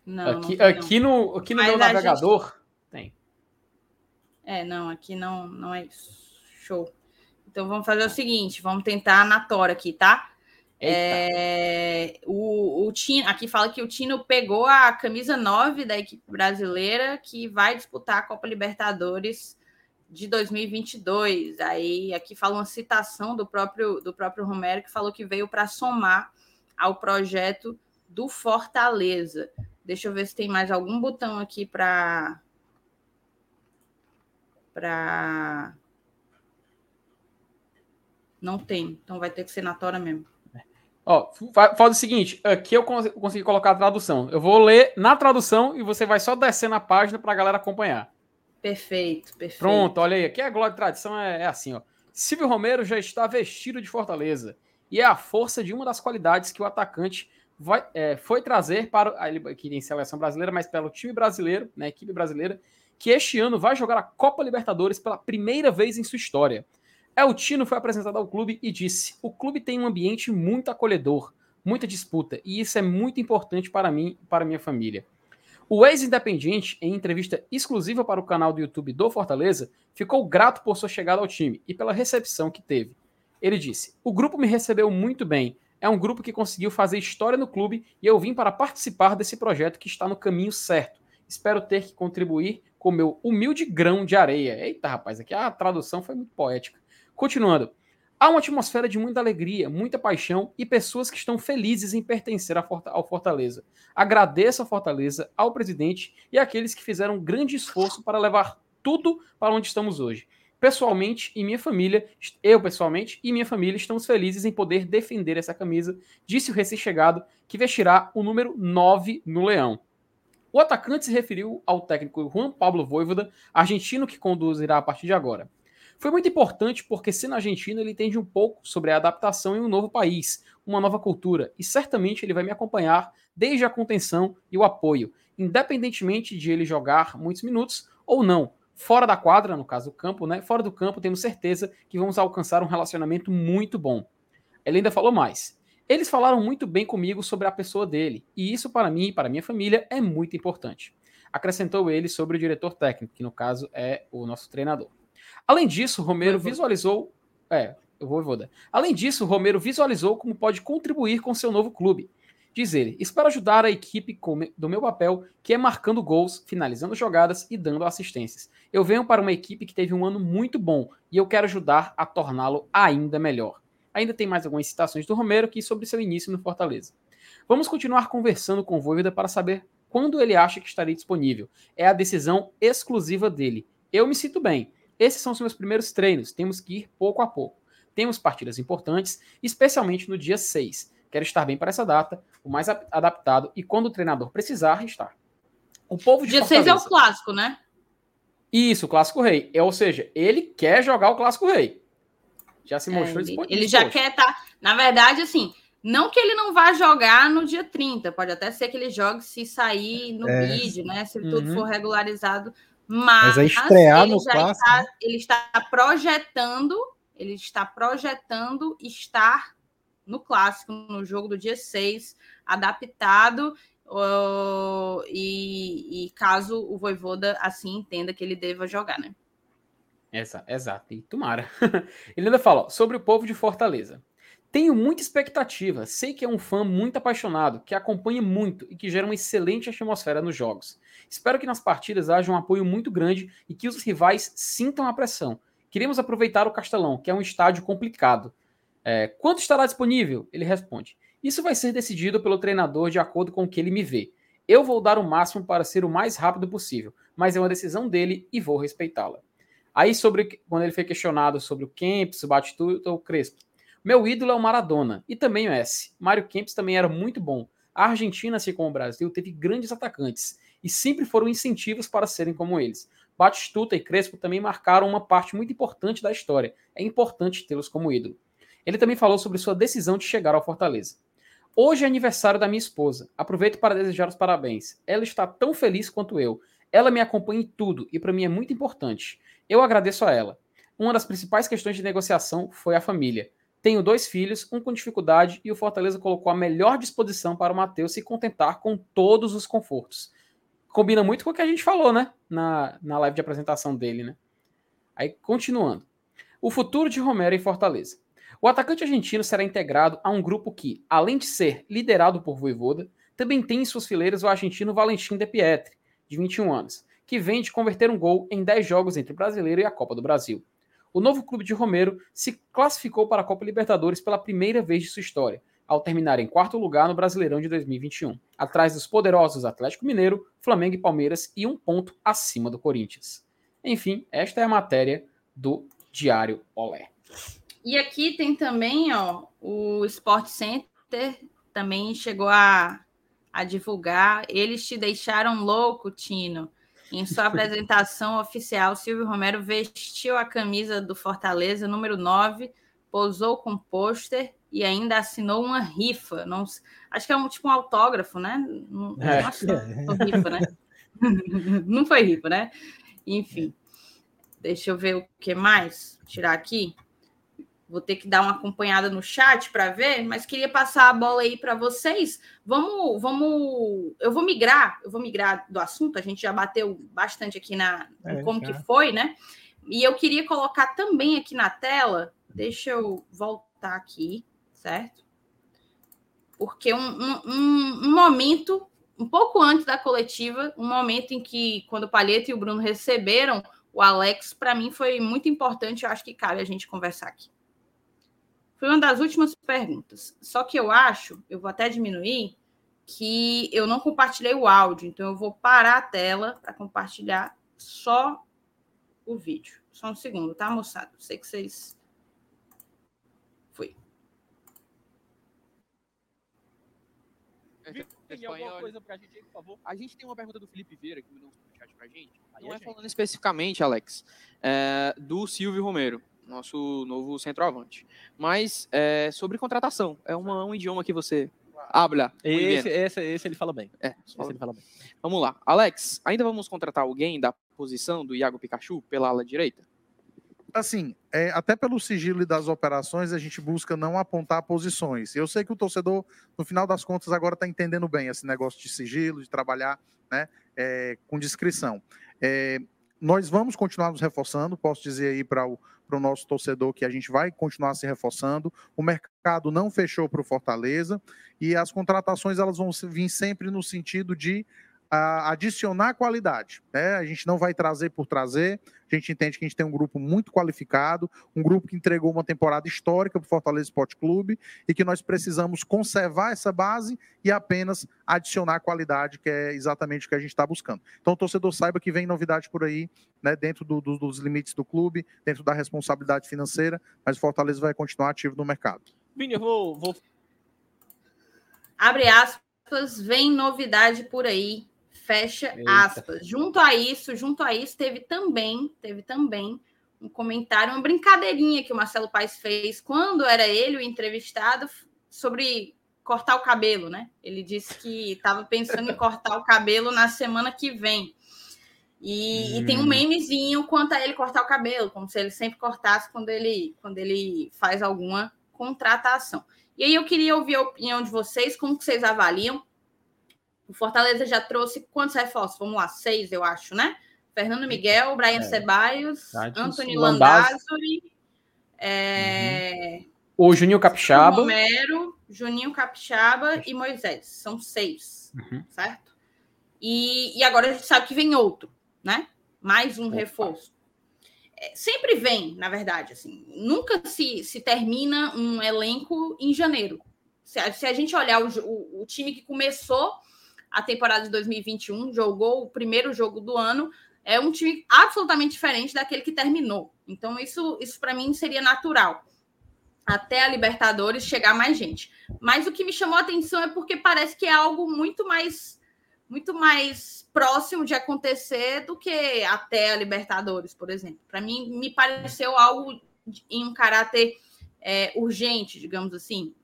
Não. Aqui, não aqui no aqui no meu navegador gente... tem. É, não, aqui não não é isso. Show. Então vamos fazer o seguinte, vamos tentar na Tora aqui, tá? É, o, o Tino, aqui fala que o Tino pegou a camisa 9 da equipe brasileira que vai disputar a Copa Libertadores de 2022. Aí aqui fala uma citação do próprio do próprio Romero que falou que veio para somar ao projeto do Fortaleza. Deixa eu ver se tem mais algum botão aqui para para não tem, então vai ter que ser na Tora mesmo. Ó, faz o seguinte, aqui eu consegui colocar a tradução. Eu vou ler na tradução e você vai só descer na página para a galera acompanhar. Perfeito, perfeito. Pronto, olha aí. Aqui a glória de tradição é, é, assim, ó. Silvio Romero já está vestido de Fortaleza e é a força de uma das qualidades que o atacante vai, é, foi trazer para aqui em seleção brasileira, mas pelo time brasileiro, né, equipe brasileira, que este ano vai jogar a Copa Libertadores pela primeira vez em sua história. El Tino foi apresentado ao clube e disse: O clube tem um ambiente muito acolhedor, muita disputa, e isso é muito importante para mim e para minha família. O ex-independente, em entrevista exclusiva para o canal do YouTube do Fortaleza, ficou grato por sua chegada ao time e pela recepção que teve. Ele disse: O grupo me recebeu muito bem. É um grupo que conseguiu fazer história no clube e eu vim para participar desse projeto que está no caminho certo. Espero ter que contribuir com meu humilde grão de areia. Eita, rapaz, aqui a tradução foi muito poética. Continuando. Há uma atmosfera de muita alegria, muita paixão e pessoas que estão felizes em pertencer ao Fortaleza. Agradeço a Fortaleza, ao presidente e àqueles que fizeram grande esforço para levar tudo para onde estamos hoje. Pessoalmente e minha família, eu pessoalmente e minha família estamos felizes em poder defender essa camisa, disse o recém-chegado, que vestirá o número 9 no Leão. O atacante se referiu ao técnico Juan Pablo Voivoda, argentino que conduzirá a partir de agora. Foi muito importante porque, sendo argentino, ele entende um pouco sobre a adaptação em um novo país, uma nova cultura, e certamente ele vai me acompanhar desde a contenção e o apoio, independentemente de ele jogar muitos minutos ou não. Fora da quadra, no caso do campo, né? Fora do campo, temos certeza que vamos alcançar um relacionamento muito bom. Ele ainda falou mais. Eles falaram muito bem comigo sobre a pessoa dele, e isso para mim e para minha família é muito importante. Acrescentou ele sobre o diretor técnico, que no caso é o nosso treinador. Além disso, Romero visualizou. É, eu vou, vou dar. Além disso, Romero visualizou como pode contribuir com seu novo clube. Diz ele: espero ajudar a equipe do meu papel, que é marcando gols, finalizando jogadas e dando assistências. Eu venho para uma equipe que teve um ano muito bom e eu quero ajudar a torná-lo ainda melhor. Ainda tem mais algumas citações do Romero aqui sobre seu início no Fortaleza. Vamos continuar conversando com o Voivoda para saber quando ele acha que estaria disponível. É a decisão exclusiva dele. Eu me sinto bem. Esses são os meus primeiros treinos. Temos que ir pouco a pouco. Temos partidas importantes, especialmente no dia 6. Quero estar bem para essa data, o mais adaptado e quando o treinador precisar, estar. O povo de Dia 6 é o clássico, né? Isso, o clássico rei. É, ou seja, ele quer jogar o clássico rei. Já se mostrou é, disponível. Ele já quer estar. Tá... Na verdade, assim, não que ele não vá jogar no dia 30, pode até ser que ele jogue se sair no é. vídeo, né? Se uhum. tudo for regularizado. Mas, mas é estrear no clássico. Está, ele está projetando, ele está projetando estar no clássico, no jogo do dia 6, adaptado. Uh, e, e, caso o Voivoda assim entenda que ele deva jogar, né? Essa, exato, e tomara. (laughs) ele ainda fala sobre o povo de Fortaleza. Tenho muita expectativa, sei que é um fã muito apaixonado, que acompanha muito e que gera uma excelente atmosfera nos jogos. Espero que nas partidas haja um apoio muito grande e que os rivais sintam a pressão. Queremos aproveitar o Castelão, que é um estádio complicado. É, quanto estará disponível? Ele responde. Isso vai ser decidido pelo treinador de acordo com o que ele me vê. Eu vou dar o máximo para ser o mais rápido possível, mas é uma decisão dele e vou respeitá-la. Aí, sobre quando ele foi questionado sobre o Kempis, o Batistuta ou o Crespo. Meu ídolo é o Maradona e também o S. Mário Kempis também era muito bom. A Argentina, assim como o Brasil, teve grandes atacantes e sempre foram incentivos para serem como eles. Batistuta e Crespo também marcaram uma parte muito importante da história. É importante tê-los como ídolo. Ele também falou sobre sua decisão de chegar ao Fortaleza. Hoje é aniversário da minha esposa. Aproveito para desejar os parabéns. Ela está tão feliz quanto eu. Ela me acompanha em tudo e para mim é muito importante. Eu agradeço a ela. Uma das principais questões de negociação foi a família. Tenho dois filhos, um com dificuldade, e o Fortaleza colocou a melhor disposição para o Matheus se contentar com todos os confortos. Combina muito com o que a gente falou, né? Na, na live de apresentação dele, né? Aí, continuando. O futuro de Romero em Fortaleza. O atacante argentino será integrado a um grupo que, além de ser liderado por Voivoda, também tem em suas fileiras o argentino Valentim De Pietri, de 21 anos, que vem de converter um gol em 10 jogos entre o Brasileiro e a Copa do Brasil o novo clube de Romero se classificou para a Copa Libertadores pela primeira vez de sua história, ao terminar em quarto lugar no Brasileirão de 2021, atrás dos poderosos Atlético Mineiro, Flamengo e Palmeiras e um ponto acima do Corinthians. Enfim, esta é a matéria do Diário Olé. E aqui tem também, ó, o Sport Center também chegou a, a divulgar. Eles te deixaram louco, Tino. Em sua apresentação (laughs) oficial, Silvio Romero vestiu a camisa do Fortaleza, número 9, posou com pôster e ainda assinou uma rifa. Não, acho que é um tipo um autógrafo, né? Não, é. não acho que é rifa, né? (laughs) não foi rifa, né? Enfim. Deixa eu ver o que mais. Tirar aqui. Vou ter que dar uma acompanhada no chat para ver, mas queria passar a bola aí para vocês. Vamos, vamos. Eu vou migrar, eu vou migrar do assunto. A gente já bateu bastante aqui na é, como que foi, né? E eu queria colocar também aqui na tela. Deixa eu voltar aqui, certo? Porque um, um, um momento, um pouco antes da coletiva, um momento em que, quando o Palheta e o Bruno receberam o Alex, para mim foi muito importante. Eu acho que cabe a gente conversar aqui. Foi uma das últimas perguntas. Só que eu acho, eu vou até diminuir, que eu não compartilhei o áudio, então eu vou parar a tela para compartilhar só o vídeo. Só um segundo, tá, moçada? Sei que vocês. Foi. Tem alguma coisa pra gente aí, por favor? A gente tem uma pergunta do Felipe Vieira que mandou um chat pra gente. Aí não é falando especificamente, Alex, é, do Silvio Romero nosso novo centroavante. Mas é, sobre contratação, é uma, um idioma que você habla. Esse, esse, esse, ele fala bem. É, esse ele fala bem. Vamos lá. Alex, ainda vamos contratar alguém da posição do Iago Pikachu pela ala direita? Assim, é, até pelo sigilo das operações, a gente busca não apontar posições. Eu sei que o torcedor, no final das contas, agora está entendendo bem esse negócio de sigilo, de trabalhar né, é, com discrição. É, nós vamos continuar nos reforçando, posso dizer aí para o para o nosso torcedor que a gente vai continuar se reforçando. O mercado não fechou para o Fortaleza e as contratações elas vão vir sempre no sentido de a adicionar qualidade. Né? A gente não vai trazer por trazer. A gente entende que a gente tem um grupo muito qualificado, um grupo que entregou uma temporada histórica para o Fortaleza Esporte Clube e que nós precisamos conservar essa base e apenas adicionar qualidade, que é exatamente o que a gente está buscando. Então, o torcedor saiba que vem novidade por aí, né, dentro do, do, dos limites do clube, dentro da responsabilidade financeira, mas o Fortaleza vai continuar ativo no mercado. Vini, eu vou, vou... Abre aspas, vem novidade por aí Fecha Eita. aspas. Junto a isso, junto a isso, teve também, teve também um comentário, uma brincadeirinha que o Marcelo Paes fez quando era ele o entrevistado sobre cortar o cabelo, né? Ele disse que estava pensando em cortar o cabelo na semana que vem. E, hum. e, tem um hum. memezinho quanto a ele cortar o cabelo, como se ele sempre cortasse quando ele, quando ele faz alguma contratação. E aí eu queria ouvir a opinião de vocês, como que vocês avaliam o Fortaleza já trouxe quantos reforços? Vamos lá, seis, eu acho, né? Fernando Miguel, Brian é. Ceballos, Antônio Landázuri, é... uhum. o Juninho Capixaba, Romero, Juninho Capixaba e Moisés. São seis, uhum. certo? E, e agora a gente sabe que vem outro, né? Mais um Opa. reforço. É, sempre vem, na verdade, assim. Nunca se, se termina um elenco em janeiro. Se a, se a gente olhar o, o, o time que começou a temporada de 2021, jogou o primeiro jogo do ano, é um time absolutamente diferente daquele que terminou. Então, isso, isso para mim seria natural. Até a Libertadores chegar mais gente. Mas o que me chamou a atenção é porque parece que é algo muito mais muito mais próximo de acontecer do que até a Libertadores, por exemplo. Para mim, me pareceu algo em um caráter é, urgente, digamos assim,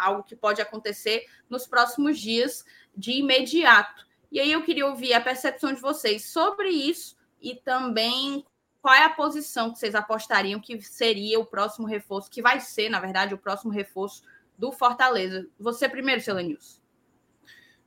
algo que pode acontecer nos próximos dias de imediato. E aí eu queria ouvir a percepção de vocês sobre isso e também qual é a posição que vocês apostariam que seria o próximo reforço, que vai ser, na verdade, o próximo reforço do Fortaleza. Você primeiro, Selenils.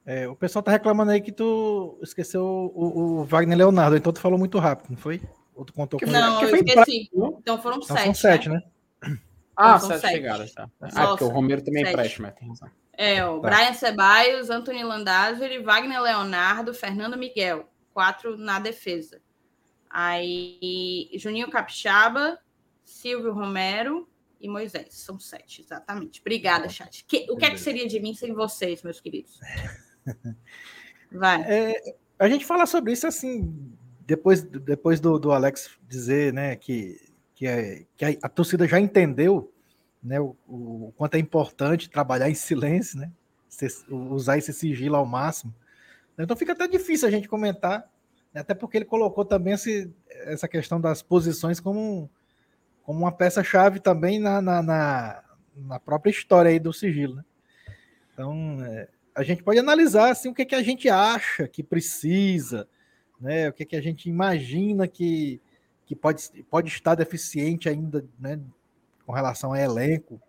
É, o pessoal tá reclamando aí que tu esqueceu o, o, Wagner Leonardo, então tu falou muito rápido, não foi? Ou tu contou com Não, eu esqueci. Então foram então sete. São sete, né? né? Ah, sete, sete chegadas, tá. Ah, porque o Romero também é empréstimo, tem razão. É, o tá. Brian Ceballos, Antony Landázuri, Wagner Leonardo, Fernando Miguel. Quatro na defesa. Aí, Juninho Capixaba, Silvio Romero e Moisés. São sete, exatamente. Obrigada, chat. Que, o que é que seria de mim sem vocês, meus queridos? (laughs) Vai. É, a gente fala sobre isso assim, depois, depois do, do Alex dizer né, que, que, é, que a, a torcida já entendeu né, o, o, quanto é importante trabalhar em silêncio, né, usar esse sigilo ao máximo. Então fica até difícil a gente comentar, né, até porque ele colocou também esse, essa questão das posições como, como uma peça-chave também na, na, na, na, própria história aí do sigilo. Né? Então, é, a gente pode analisar assim, o que, que a gente acha que precisa, né, o que, que a gente imagina que, que pode, pode estar deficiente ainda né, com relação a elenco.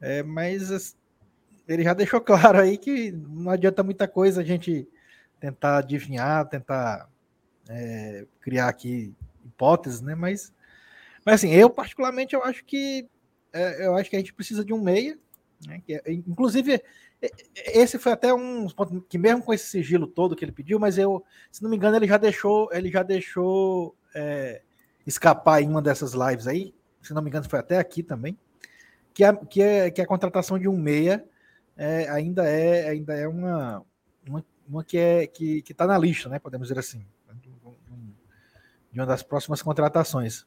É, mas ele já deixou (laughs) claro aí que não adianta muita coisa a gente tentar adivinhar, tentar é, criar aqui hipóteses, né? Mas, mas assim, eu particularmente eu acho que é, eu acho que a gente precisa de um meia, né? Que, é, inclusive esse foi até um que mesmo com esse sigilo todo que ele pediu, mas eu, se não me engano, ele já deixou, ele já deixou é, escapar em uma dessas lives aí, se não me engano, foi até aqui também, que a, que é, que a contratação de um meia é, ainda é ainda é uma, uma, uma que é que está na lista, né? Podemos dizer assim, de uma das próximas contratações.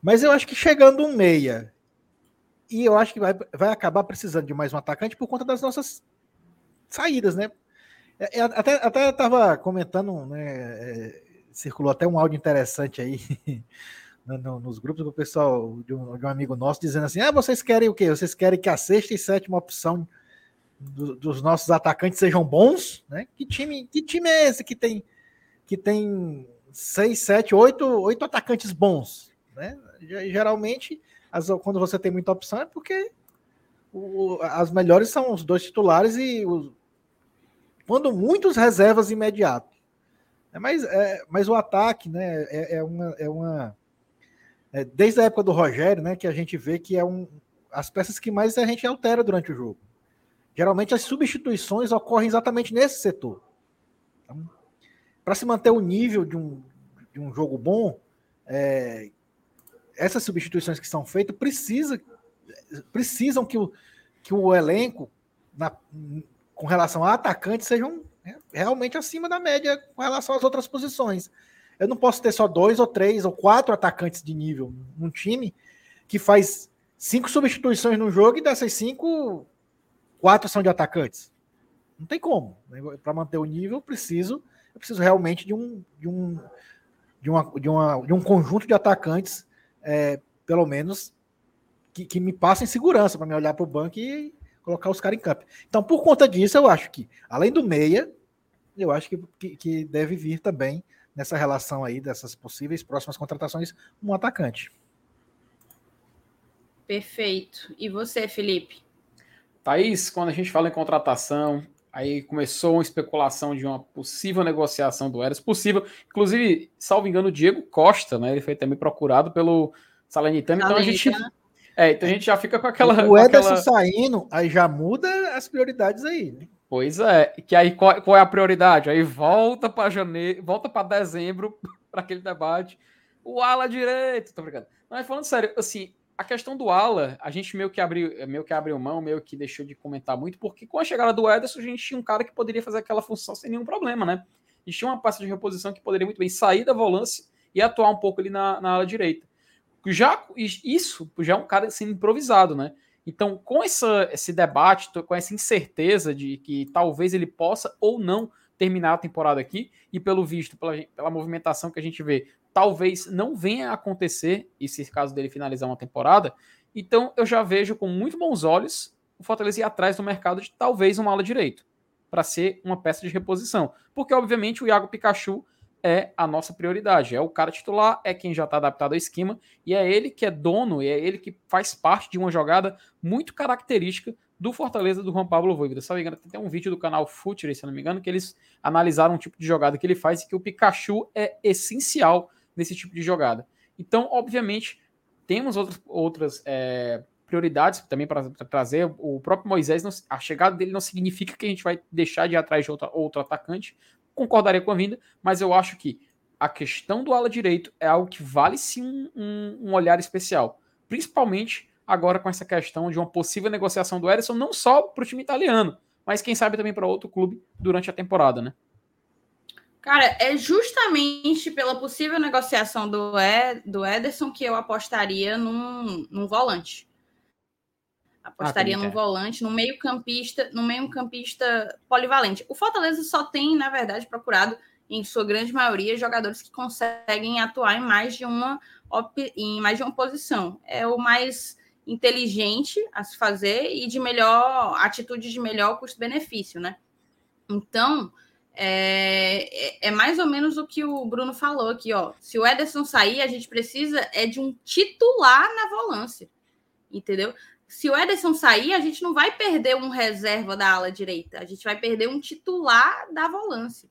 Mas eu acho que chegando um meia e eu acho que vai, vai acabar precisando de mais um atacante por conta das nossas saídas, né? É, é, até estava comentando, né? Circulou até um áudio interessante aí (laughs) no, nos grupos do pessoal, de um, de um, amigo nosso, dizendo assim: ah, vocês querem o quê? Vocês querem que a sexta e sétima opção do, dos nossos atacantes sejam bons? Né? Que, time, que time é esse que tem que tem seis, sete, oito, oito atacantes bons? Né? Geralmente, as, quando você tem muita opção, é porque o, as melhores são os dois titulares e os, quando muitos reservas imediatos. É, mas, é, mas o ataque né, é, é uma, é uma é, desde a época do Rogério, né, que a gente vê que é um as peças que mais a gente altera durante o jogo. Geralmente as substituições ocorrem exatamente nesse setor. Então, para se manter o nível de um, de um jogo bom, é, essas substituições que são feitas precisa, precisam que o, que o elenco, na, com relação a atacantes, sejam realmente acima da média com relação às outras posições. Eu não posso ter só dois ou três ou quatro atacantes de nível num time que faz cinco substituições no jogo e dessas cinco, quatro são de atacantes. Não tem como. Para manter o nível, eu preciso, eu preciso realmente de um, de um, de uma, de uma, de um conjunto de atacantes, é, pelo menos, que, que me passem segurança para me olhar para o banco e colocar os caras em campo. Então, por conta disso, eu acho que, além do meia, eu acho que, que, que deve vir também nessa relação aí dessas possíveis próximas contratações um atacante. Perfeito. E você, Felipe? Thaís, quando a gente fala em contratação, aí começou uma especulação de uma possível negociação do Eras, possível, inclusive, salvo engano, o Diego Costa, né? Ele foi também procurado pelo Salernitano, então a gente é, então a gente já fica com aquela. O Ederson aquela... saindo, aí já muda as prioridades aí, né? Pois é, que aí qual, qual é a prioridade? Aí volta para janeiro, volta para dezembro (laughs) para aquele debate. O ala direito, tô brincando. Mas falando sério, assim, a questão do ala, a gente meio que abriu, meio que abriu mão, meio que deixou de comentar muito, porque com a chegada do Ederson, a gente tinha um cara que poderia fazer aquela função sem nenhum problema, né? A gente tinha uma peça de reposição que poderia muito bem sair da volância e atuar um pouco ali na, na ala direita já isso já é um cara sendo improvisado, né? Então, com essa, esse debate, com essa incerteza de que talvez ele possa ou não terminar a temporada aqui, e pelo visto, pela, pela movimentação que a gente vê, talvez não venha a acontecer, esse caso dele finalizar uma temporada, então eu já vejo com muito bons olhos o Fortaleza ir atrás do mercado de talvez uma ala direito, para ser uma peça de reposição. Porque, obviamente, o Iago Pikachu é a nossa prioridade. É o cara titular, é quem já está adaptado ao esquema, e é ele que é dono, e é ele que faz parte de uma jogada muito característica do Fortaleza do Juan Pablo Voivoda. Se não me engano, tem um vídeo do canal Future, se não me engano, que eles analisaram um tipo de jogada que ele faz e que o Pikachu é essencial nesse tipo de jogada. Então, obviamente, temos outras, outras é, prioridades também para trazer. O próprio Moisés, não, a chegada dele não significa que a gente vai deixar de ir atrás de outra, outro atacante, concordaria com a vinda, mas eu acho que a questão do ala direito é algo que vale sim um, um, um olhar especial. Principalmente agora com essa questão de uma possível negociação do Ederson, não só para o time italiano, mas quem sabe também para outro clube durante a temporada, né? Cara, é justamente pela possível negociação do, Ed, do Ederson que eu apostaria num, num volante. Apostaria ah, no volante, no meio-campista, no meio-campista polivalente. O Fortaleza só tem, na verdade, procurado, em sua grande maioria, jogadores que conseguem atuar em mais de uma em mais de uma posição. É o mais inteligente a se fazer e de melhor atitude de melhor custo-benefício, né? Então, é, é, é, mais ou menos o que o Bruno falou aqui, ó. Se o Ederson sair, a gente precisa é de um titular na volância, entendeu? Se o Ederson sair, a gente não vai perder um reserva da ala direita, a gente vai perder um titular da volância.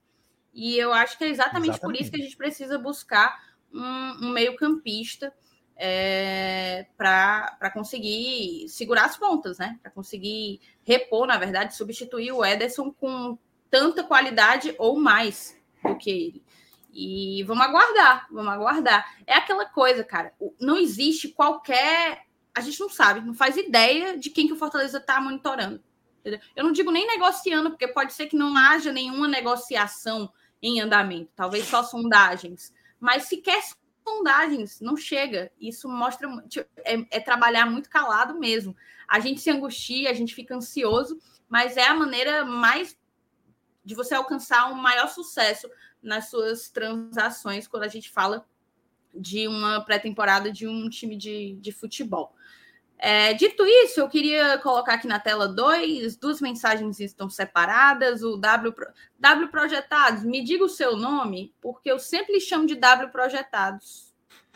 E eu acho que é exatamente, exatamente. por isso que a gente precisa buscar um, um meio-campista é, para conseguir segurar as pontas, né? Para conseguir repor, na verdade, substituir o Ederson com tanta qualidade ou mais do que ele. E vamos aguardar, vamos aguardar. É aquela coisa, cara, não existe qualquer a gente não sabe, não faz ideia de quem que o Fortaleza está monitorando. Entendeu? Eu não digo nem negociando, porque pode ser que não haja nenhuma negociação em andamento, talvez só sondagens. Mas sequer sondagens não chega. Isso mostra é, é trabalhar muito calado mesmo. A gente se angustia, a gente fica ansioso, mas é a maneira mais de você alcançar um maior sucesso nas suas transações quando a gente fala de uma pré-temporada de um time de, de futebol. É, dito isso, eu queria colocar aqui na tela dois, duas mensagens estão separadas. O W, w Projetados, me diga o seu nome, porque eu sempre lhe chamo de W Projetados.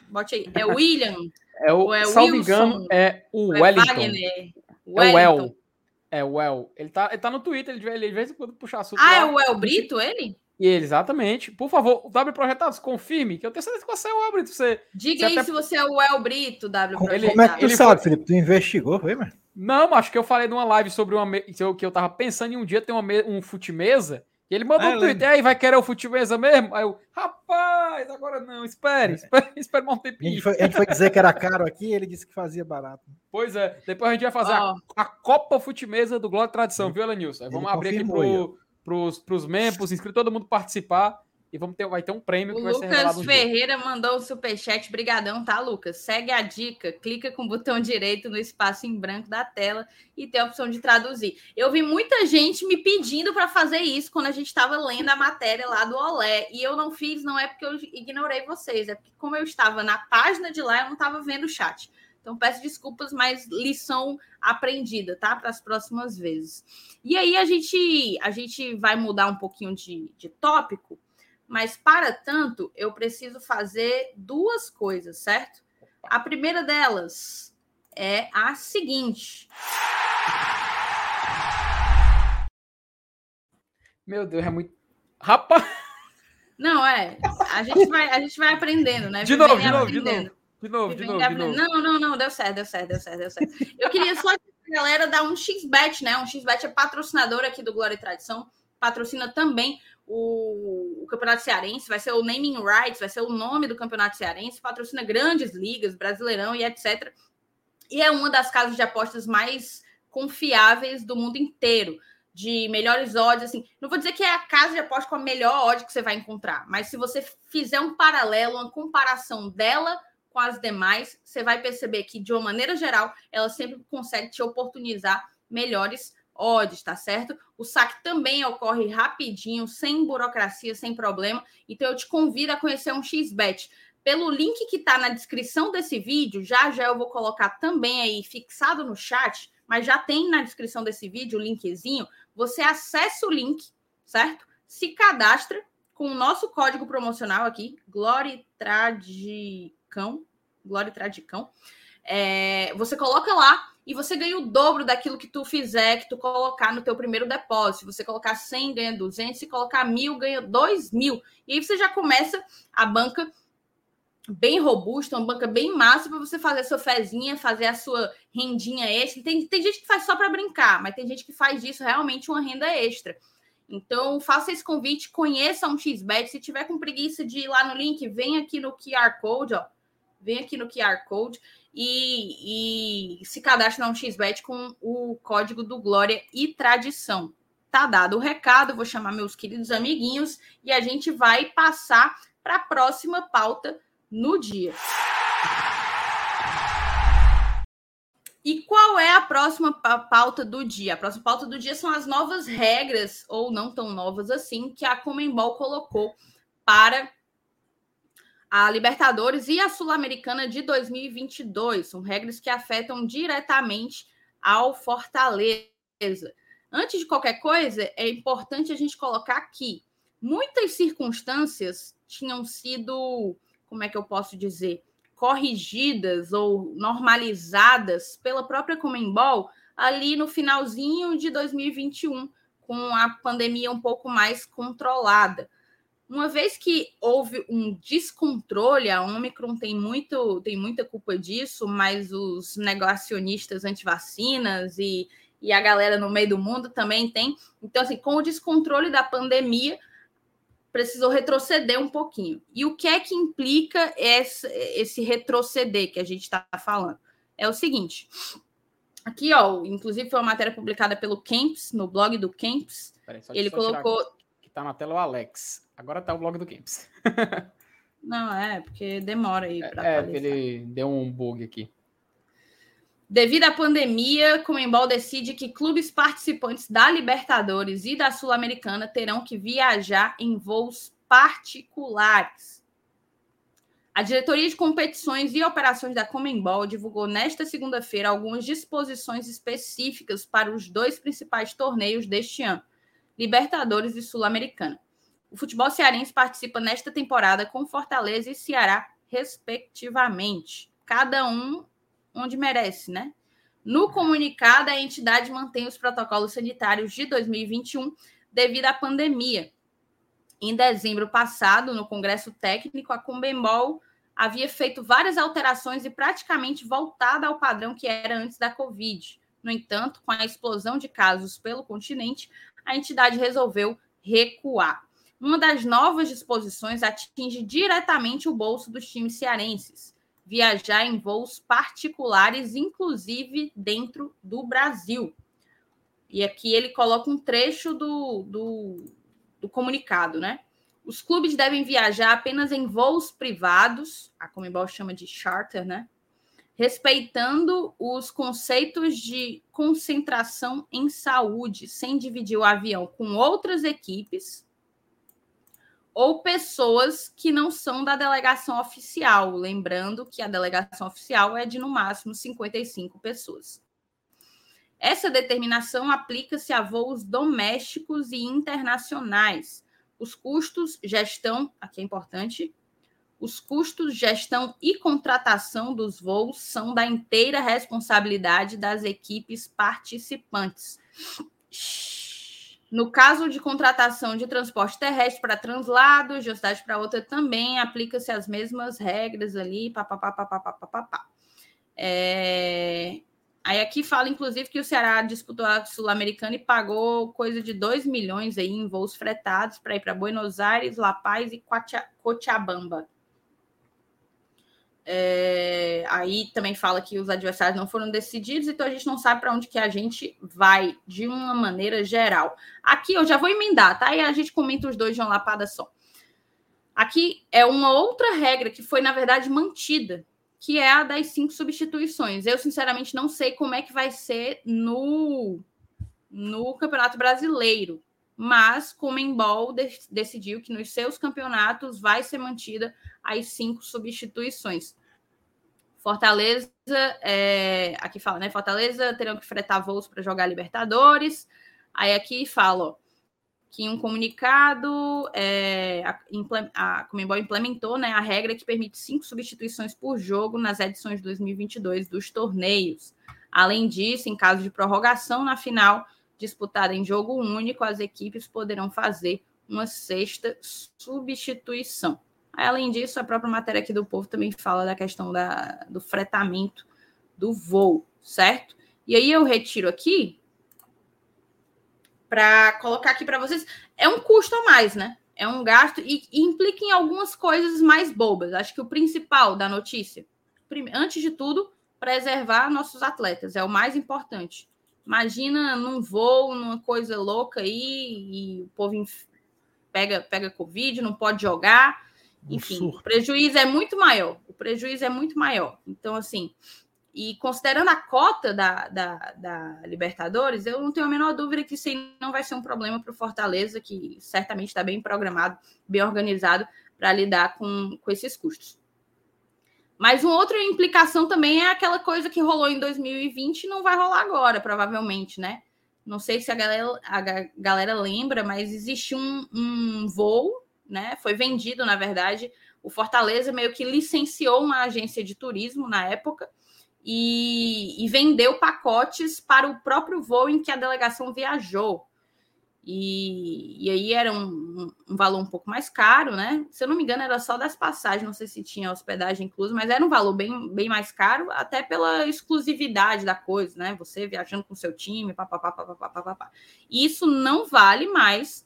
Bote aí. É (laughs) William? É o, é salvo engano, é o é Wellington. Wagner, é o El. É o El. Ele tá, ele tá no Twitter, ele, ele de vez em quando puxa assunto. Ah, lá. é o El Brito, ele? E ele, exatamente. Por favor, o W Projetados, confirme, que eu tenho certeza que você é o El Brito. Você, Diga você aí até... se você é o El Brito, W Projetados. Como é que tu ele sabe, foi... Felipe? Tu investigou, foi, mano? Não, acho que eu falei numa live sobre uma. que eu tava pensando em um dia ter uma, um fute-mesa ele mandou é, um tweet, aí vai querer o futimesa mesmo? Aí eu, rapaz, agora não, espere, é. espere, (laughs) espere um tempinho. A gente, foi, a gente foi dizer que era caro aqui, ele disse que fazia barato. Pois é, depois a gente vai fazer oh. a, a, Copa Futimesa do Glória Tradição, viu, Elenilson? Vamos abrir aqui pro, pros, pros membros, pros inscritos, todo mundo participar e vamos ter, vai ter um prêmio o que vai Lucas ser Lucas Ferreira mandou o superchat, brigadão, tá, Lucas? Segue a dica, clica com o botão direito no espaço em branco da tela e tem a opção de traduzir. Eu vi muita gente me pedindo para fazer isso quando a gente estava lendo a matéria lá do Olé, e eu não fiz, não é porque eu ignorei vocês, é porque como eu estava na página de lá, eu não estava vendo o chat. Então peço desculpas, mas lição aprendida, tá? Para as próximas vezes. E aí a gente a gente vai mudar um pouquinho de, de tópico mas, para tanto, eu preciso fazer duas coisas, certo? A primeira delas é a seguinte. Meu Deus, é muito. Rapaz! Não, é. A gente vai, a gente vai aprendendo, né? De novo, de novo, de novo. De novo, de novo, de novo. Não, não, não, deu certo, deu certo, deu certo, deu certo. Eu queria só que a galera dar um XBET, né? Um XBET é patrocinador aqui do Glória e Tradição, patrocina também o, o, Campeonato Cearense, vai ser o naming rights, vai ser o nome do Campeonato Cearense, patrocina grandes ligas, Brasileirão e etc. E é uma das casas de apostas mais confiáveis do mundo inteiro, de melhores odds, assim. Não vou dizer que é a casa de apostas com a melhor odd que você vai encontrar, mas se você fizer um paralelo, uma comparação dela com as demais, você vai perceber que, de uma maneira geral, ela sempre consegue te oportunizar melhores odds, tá certo? O saque também ocorre rapidinho, sem burocracia, sem problema. Então eu te convido a conhecer um XBet. Pelo link que está na descrição desse vídeo, já já eu vou colocar também aí fixado no chat, mas já tem na descrição desse vídeo o linkzinho. Você acessa o link, certo? Se cadastra com o nosso código promocional aqui, Glória-Tradicão. Glória-Tradicão. É, você coloca lá e você ganha o dobro daquilo que tu fizer, que tu colocar no teu primeiro depósito. Se você colocar 100, ganha 200. Se colocar mil, ganha 2 mil. E aí você já começa a banca bem robusta, uma banca bem massa para você fazer a sua fezinha, fazer a sua rendinha extra. Tem, tem gente que faz só para brincar, mas tem gente que faz disso realmente uma renda extra. Então, faça esse convite, conheça um XBet. Se tiver com preguiça de ir lá no link, vem aqui no QR Code, ó. Vem aqui no QR Code e, e se cadastre na XBet com o código do Glória e Tradição. Tá dado o recado, vou chamar meus queridos amiguinhos e a gente vai passar para a próxima pauta no dia. E qual é a próxima pauta do dia? A próxima pauta do dia são as novas regras, ou não tão novas assim, que a Comembol colocou para a Libertadores e a Sul-Americana de 2022. São regras que afetam diretamente ao Fortaleza. Antes de qualquer coisa, é importante a gente colocar aqui: muitas circunstâncias tinham sido, como é que eu posso dizer, corrigidas ou normalizadas pela própria Comembol ali no finalzinho de 2021, com a pandemia um pouco mais controlada uma vez que houve um descontrole, a Omicron tem, muito, tem muita culpa disso, mas os negacionistas antivacinas e, e a galera no meio do mundo também tem. Então, assim, com o descontrole da pandemia, precisou retroceder um pouquinho. E o que é que implica esse, esse retroceder que a gente está falando? É o seguinte. Aqui, ó, inclusive foi uma matéria publicada pelo Camps, no blog do Camps. Ele colocou. Que tá na tela o Alex. Agora tá o blog do Camps. Não, é, porque demora aí para É, atualizar. ele deu um bug aqui. Devido à pandemia, Comembol decide que clubes participantes da Libertadores e da Sul-Americana terão que viajar em voos particulares. A diretoria de competições e operações da Comembol divulgou nesta segunda-feira algumas disposições específicas para os dois principais torneios deste ano, Libertadores e Sul-Americana. O futebol cearense participa nesta temporada com Fortaleza e Ceará, respectivamente. Cada um onde merece, né? No comunicado, a entidade mantém os protocolos sanitários de 2021 devido à pandemia. Em dezembro passado, no Congresso Técnico, a Combembol havia feito várias alterações e praticamente voltada ao padrão que era antes da Covid. No entanto, com a explosão de casos pelo continente, a entidade resolveu recuar. Uma das novas disposições atinge diretamente o bolso dos times cearenses. Viajar em voos particulares, inclusive dentro do Brasil. E aqui ele coloca um trecho do, do, do comunicado, né? Os clubes devem viajar apenas em voos privados, a Comembol chama de charter, né? Respeitando os conceitos de concentração em saúde, sem dividir o avião com outras equipes ou pessoas que não são da delegação oficial. Lembrando que a delegação oficial é de no máximo 55 pessoas. Essa determinação aplica-se a voos domésticos e internacionais os custos, gestão, aqui é importante, os custos, gestão e contratação dos voos são da inteira responsabilidade das equipes participantes. No caso de contratação de transporte terrestre para translado, de uma cidade para outra, também aplica-se as mesmas regras ali, papapá. É, Aí aqui fala, inclusive, que o Ceará disputou a Sul-Americana e pagou coisa de 2 milhões aí em voos fretados para ir para Buenos Aires, La Paz e Cochabamba. É, aí também fala que os adversários não foram decididos, então a gente não sabe para onde que a gente vai, de uma maneira geral. Aqui eu já vou emendar, tá? E a gente comenta os dois de uma lapada só. Aqui é uma outra regra que foi, na verdade, mantida que é a das cinco substituições. Eu, sinceramente, não sei como é que vai ser no, no Campeonato Brasileiro, mas Comembol de, decidiu que nos seus campeonatos vai ser mantida as cinco substituições. Fortaleza, é, aqui fala, né? Fortaleza terão que fretar voos para jogar Libertadores. Aí aqui fala, ó, que em um comunicado é, a, a Comembol implementou né, a regra que permite cinco substituições por jogo nas edições de 2022 dos torneios. Além disso, em caso de prorrogação na final, disputada em jogo único, as equipes poderão fazer uma sexta substituição. Além disso, a própria matéria aqui do Povo também fala da questão da, do fretamento do voo, certo? E aí eu retiro aqui para colocar aqui para vocês. É um custo a mais, né? É um gasto e, e, implica em algumas coisas mais bobas. Acho que o principal da notícia, antes de tudo, preservar nossos atletas é o mais importante. Imagina num voo, numa coisa louca aí, e o povo pega, pega Covid, não pode jogar. Enfim, o prejuízo é muito maior. O prejuízo é muito maior. Então, assim, e considerando a cota da, da, da, Libertadores, eu não tenho a menor dúvida que isso não vai ser um problema para o Fortaleza, que certamente está bem programado, bem organizado para lidar com, com esses custos. Mas uma outra implicação também é aquela coisa que rolou em 2020 e não vai rolar agora, provavelmente, né? Não sei se a galera, a galera lembra, mas existe um, um voo, né? Foi vendido, na verdade. O Fortaleza meio que licenciou uma agência de turismo na época e, e, vendeu pacotes para o próprio voo em que a delegação viajou. E, e aí era um, um, valor um pouco mais caro, né? Se eu não me engano, era só das passagens, não sei se tinha hospedagem incluso, mas era um valor bem, bem mais caro, até pela exclusividade da coisa, né? Você viajando com seu time, papapá, papapá, papapá. E isso não vale mais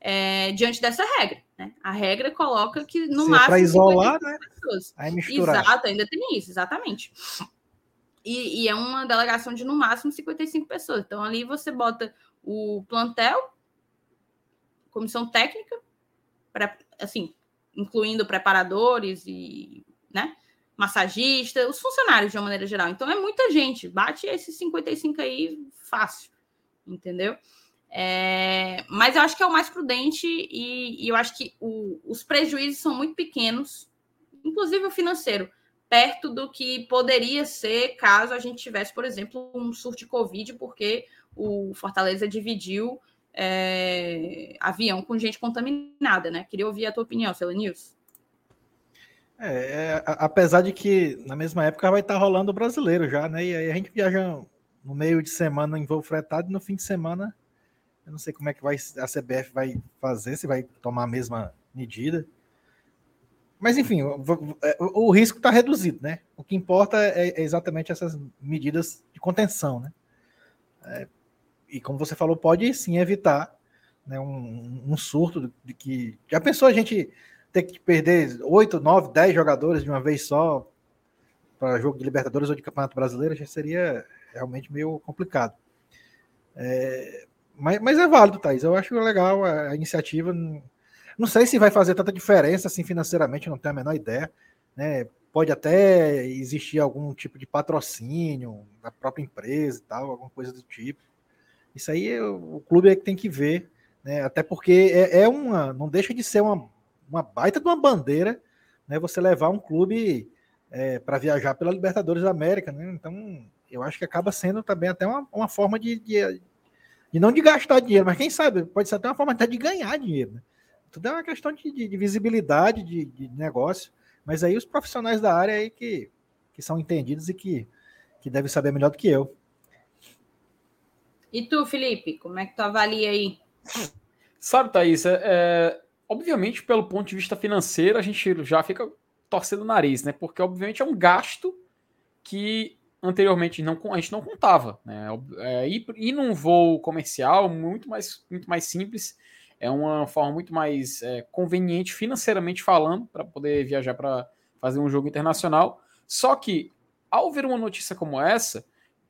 é, diante dessa regra. Né? A regra coloca que no Se máximo. Para isolar, né? Pessoas. Aí misturar. Exato, ainda tem isso, exatamente. E, e, é uma delegação de no máximo 55 pessoas. Então, ali você bota o plantel, comissão técnica, pra, assim, incluindo preparadores e né, massagistas, os funcionários de uma maneira geral. Então, é muita gente. Bate esses 55 aí fácil, entendeu? É, mas eu acho que é o mais prudente e, e eu acho que o, os prejuízos são muito pequenos, inclusive o financeiro perto do que poderia ser caso a gente tivesse, por exemplo, um surto de Covid, porque o Fortaleza dividiu é, avião com gente contaminada, né? Queria ouvir a tua opinião, News. É, é, apesar de que na mesma época vai estar rolando o brasileiro já, né? E aí a gente viaja no meio de semana em voo fretado e no fim de semana eu não sei como é que vai a CBF vai fazer, se vai tomar a mesma medida. Mas, enfim, o, é, o, o risco está reduzido, né? O que importa é, é, exatamente essas medidas de contenção, né? É, e como você falou, pode sim evitar né, um, um surto de que. Já pensou a gente ter que perder 8, 9, 10 jogadores de uma vez só para jogo de Libertadores ou de Campeonato Brasileiro? Já seria realmente meio complicado. É, mas, mas é válido, Thaís. Eu acho legal a, a iniciativa. Não sei se vai fazer tanta diferença assim financeiramente, não tenho a menor ideia. Né? Pode até existir algum tipo de patrocínio da própria empresa e tal, alguma coisa do tipo. Isso aí o clube é que tem que ver, né? Até porque é, é uma, não deixa de ser uma, uma baita de uma bandeira, né? Você levar um clube é, para viajar pela Libertadores da América, né? Então eu acho que acaba sendo também até uma, uma forma de, de, de, não de gastar dinheiro, mas quem sabe pode ser até uma forma até de ganhar dinheiro. Né? Tudo é uma questão de, de, de visibilidade, de, de, negócio. Mas aí os profissionais da área aí que, que são entendidos e que, que devem saber melhor do que eu. E tu, Felipe, como é que tu avalia aí? Sabe, Thaís, é, é, obviamente, pelo ponto de vista financeiro, a gente já fica torcendo o nariz, né? Porque, obviamente, é um gasto que anteriormente não, a gente não contava. Né? É, ir, ir num voo comercial muito mais, muito mais simples, é uma forma muito mais é, conveniente financeiramente falando para poder viajar para fazer um jogo internacional. Só que, ao ver uma notícia como essa,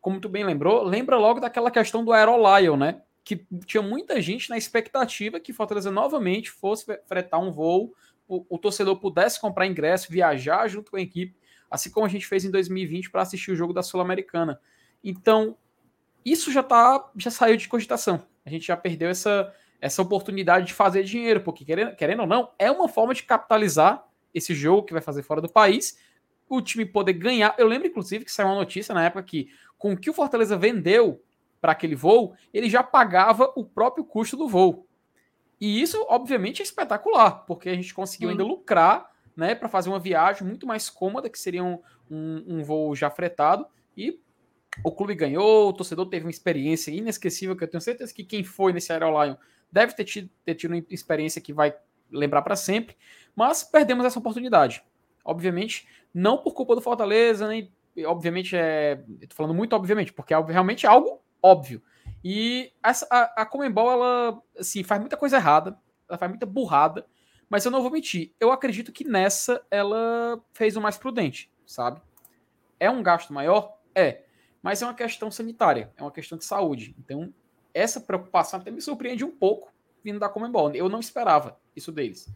como tu bem lembrou, lembra logo daquela questão do Aerolion, né? Que tinha muita gente na expectativa que Fortaleza novamente fosse fretar um voo, o, o torcedor pudesse comprar ingresso, viajar junto com a equipe assim como a gente fez em 2020 para assistir o jogo da Sul-Americana. Então, isso já tá, já saiu de cogitação. A gente já perdeu essa, essa oportunidade de fazer dinheiro, porque querendo, querendo ou não, é uma forma de capitalizar esse jogo que vai fazer fora do país, o time poder ganhar. Eu lembro, inclusive, que saiu uma notícia na época que, com o que o Fortaleza vendeu para aquele voo, ele já pagava o próprio custo do voo. E isso, obviamente, é espetacular, porque a gente conseguiu ainda lucrar né, para fazer uma viagem muito mais cômoda, que seria um, um, um, voo já fretado. E o clube ganhou, o torcedor teve uma experiência inesquecível, que eu tenho certeza que quem foi nesse Aerolion deve ter tido, ter tido uma experiência que vai lembrar para sempre. Mas perdemos essa oportunidade. Obviamente, não por culpa do Fortaleza, nem. Obviamente, é. Tô falando muito obviamente, porque é realmente algo óbvio. E essa, a, a Comembol, ela assim, faz muita coisa errada, ela faz muita burrada. Mas eu não vou mentir, eu acredito que nessa ela fez o mais prudente, sabe? É um gasto maior? É. Mas é uma questão sanitária, é uma questão de saúde. Então, essa preocupação até me surpreende um pouco vindo da Comembol. Eu não esperava isso deles.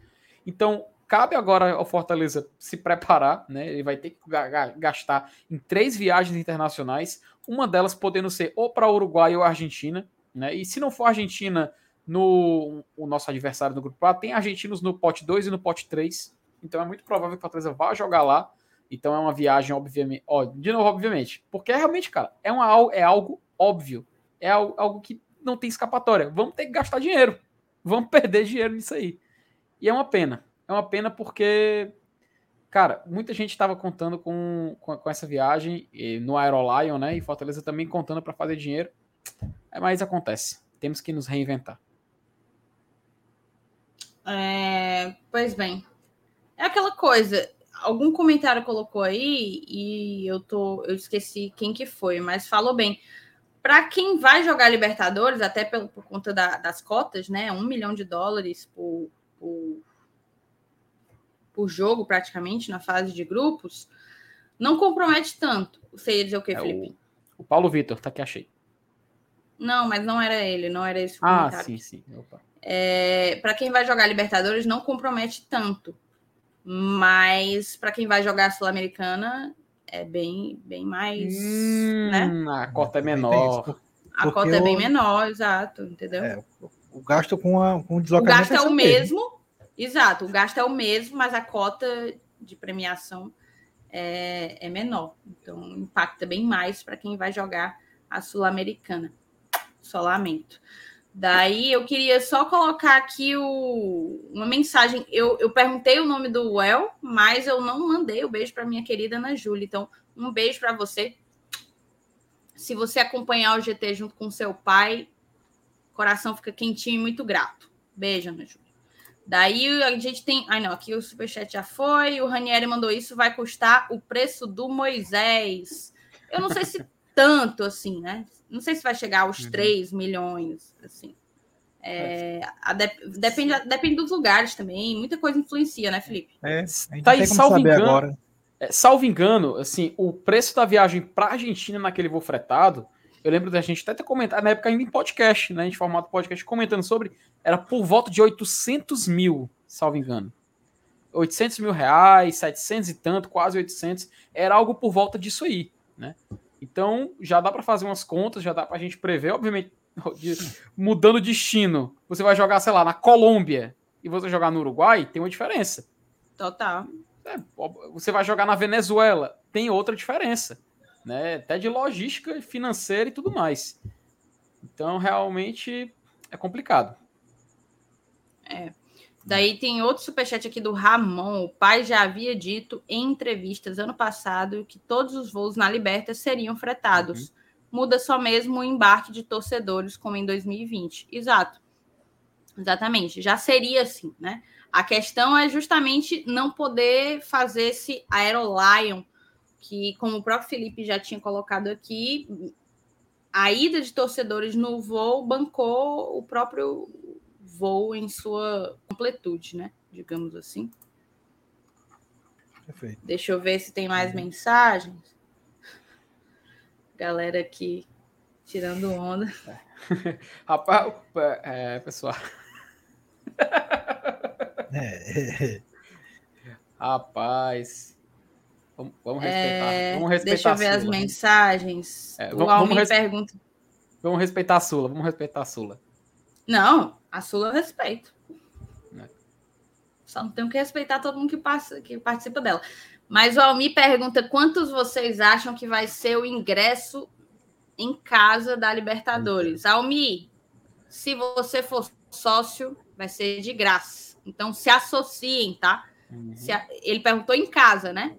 Então, cabe agora ao Fortaleza se preparar, né? Ele vai ter que gastar em três viagens internacionais, uma delas podendo ser ou para Uruguai ou Argentina, né? E se não for Argentina, no o nosso adversário no grupo A, tem argentinos no pote 2 e no pote 3. Então é muito provável que o Fortaleza vá jogar lá. Então é uma viagem, obviamente. Ó, de novo, obviamente. Porque é realmente, cara, é, uma, é algo óbvio. É algo, algo que não tem escapatória. Vamos ter que gastar dinheiro. Vamos (laughs) perder dinheiro nisso aí. E é uma pena. É uma pena porque, cara, muita gente estava contando com, com, com, essa viagem no Aerolion, né? E Fortaleza também contando para fazer dinheiro. É, mas acontece. Temos que nos reinventar. É, pois bem. É aquela coisa. Algum comentário colocou aí e eu tô, eu esqueci quem que foi, mas falou bem. Para quem vai jogar Libertadores, até por, por conta da, das cotas, né? Um milhão de dólares por, por, por, jogo, praticamente, na fase de grupos, não compromete tanto. Você ia dizer o que, é Felipe? O, o Paulo Vitor, tá aqui, achei. Não, mas não era ele, não era esse ah, comentário. Ah, sim, sim. É, para quem vai jogar Libertadores não compromete tanto, mas para quem vai jogar Sul-Americana é bem, bem mais, hum, né? A cota é menor. A cota é bem menor, exato, entendeu? É, o gasto com, a, com o deslocamento. O gasto é, é o mesmo, mesmo, exato. O gasto é o mesmo, mas a cota de premiação é, é menor. Então impacta bem mais para quem vai jogar a Sul-Americana. Só lamento. Daí eu queria só colocar aqui o, uma mensagem. Eu, eu perguntei o nome do Well, mas eu não mandei o beijo para minha querida Ana Júlia. Então, um beijo para você. Se você acompanhar o GT junto com seu pai, coração fica quentinho e muito grato. Beijo, Ana Júlia. Daí a gente tem. Ai, não, aqui o superchat já foi. O Ranieri mandou isso, vai custar o preço do Moisés. Eu não sei se (laughs) tanto assim, né? Não sei se vai chegar aos uhum. 3 milhões, assim. É, de, depende, depende dos lugares também, muita coisa influencia, né, Felipe? É, tá aí, salvo engano, agora. É, salvo engano, assim, o preço da viagem para Argentina naquele voo fretado, eu lembro da gente até ter comentado, na época ainda em podcast, né, em formato podcast, comentando sobre, era por volta de 800 mil, salvo engano. 800 mil reais, 700 e tanto, quase 800, era algo por volta disso aí, né? Então, já dá para fazer umas contas, já dá para a gente prever, obviamente, mudando o destino. Você vai jogar, sei lá, na Colômbia e você jogar no Uruguai, tem uma diferença. Total. É, você vai jogar na Venezuela, tem outra diferença, né? Até de logística financeira e tudo mais. Então, realmente é complicado. É. Daí tem outro superchat aqui do Ramon. O pai já havia dito em entrevistas ano passado que todos os voos na Liberta seriam fretados. Uhum. Muda só mesmo o embarque de torcedores, como em 2020. Exato. Exatamente. Já seria assim, né? A questão é justamente não poder fazer esse Aerolion, que, como o próprio Felipe já tinha colocado aqui, a ida de torcedores no voo bancou o próprio voo em sua completude, né? Digamos assim. Perfeito. Deixa eu ver se tem mais uhum. mensagens. Galera aqui tirando onda. (laughs) Rapaz, é, pessoal. É. Rapaz. Vamos, vamos respeitar. É, vamos respeitar deixa eu ver as mensagens. É, vamos, o Almi vamos pergunta. Vamos respeitar a Sula. Vamos respeitar a Sula. Não, a Sula eu respeito. É. Só não tenho que respeitar todo mundo que, passa, que participa dela. Mas o Almi pergunta quantos vocês acham que vai ser o ingresso em casa da Libertadores. Almi, se você for sócio, vai ser de graça. Então se associem, tá? Uhum. A... Ele perguntou em casa, né?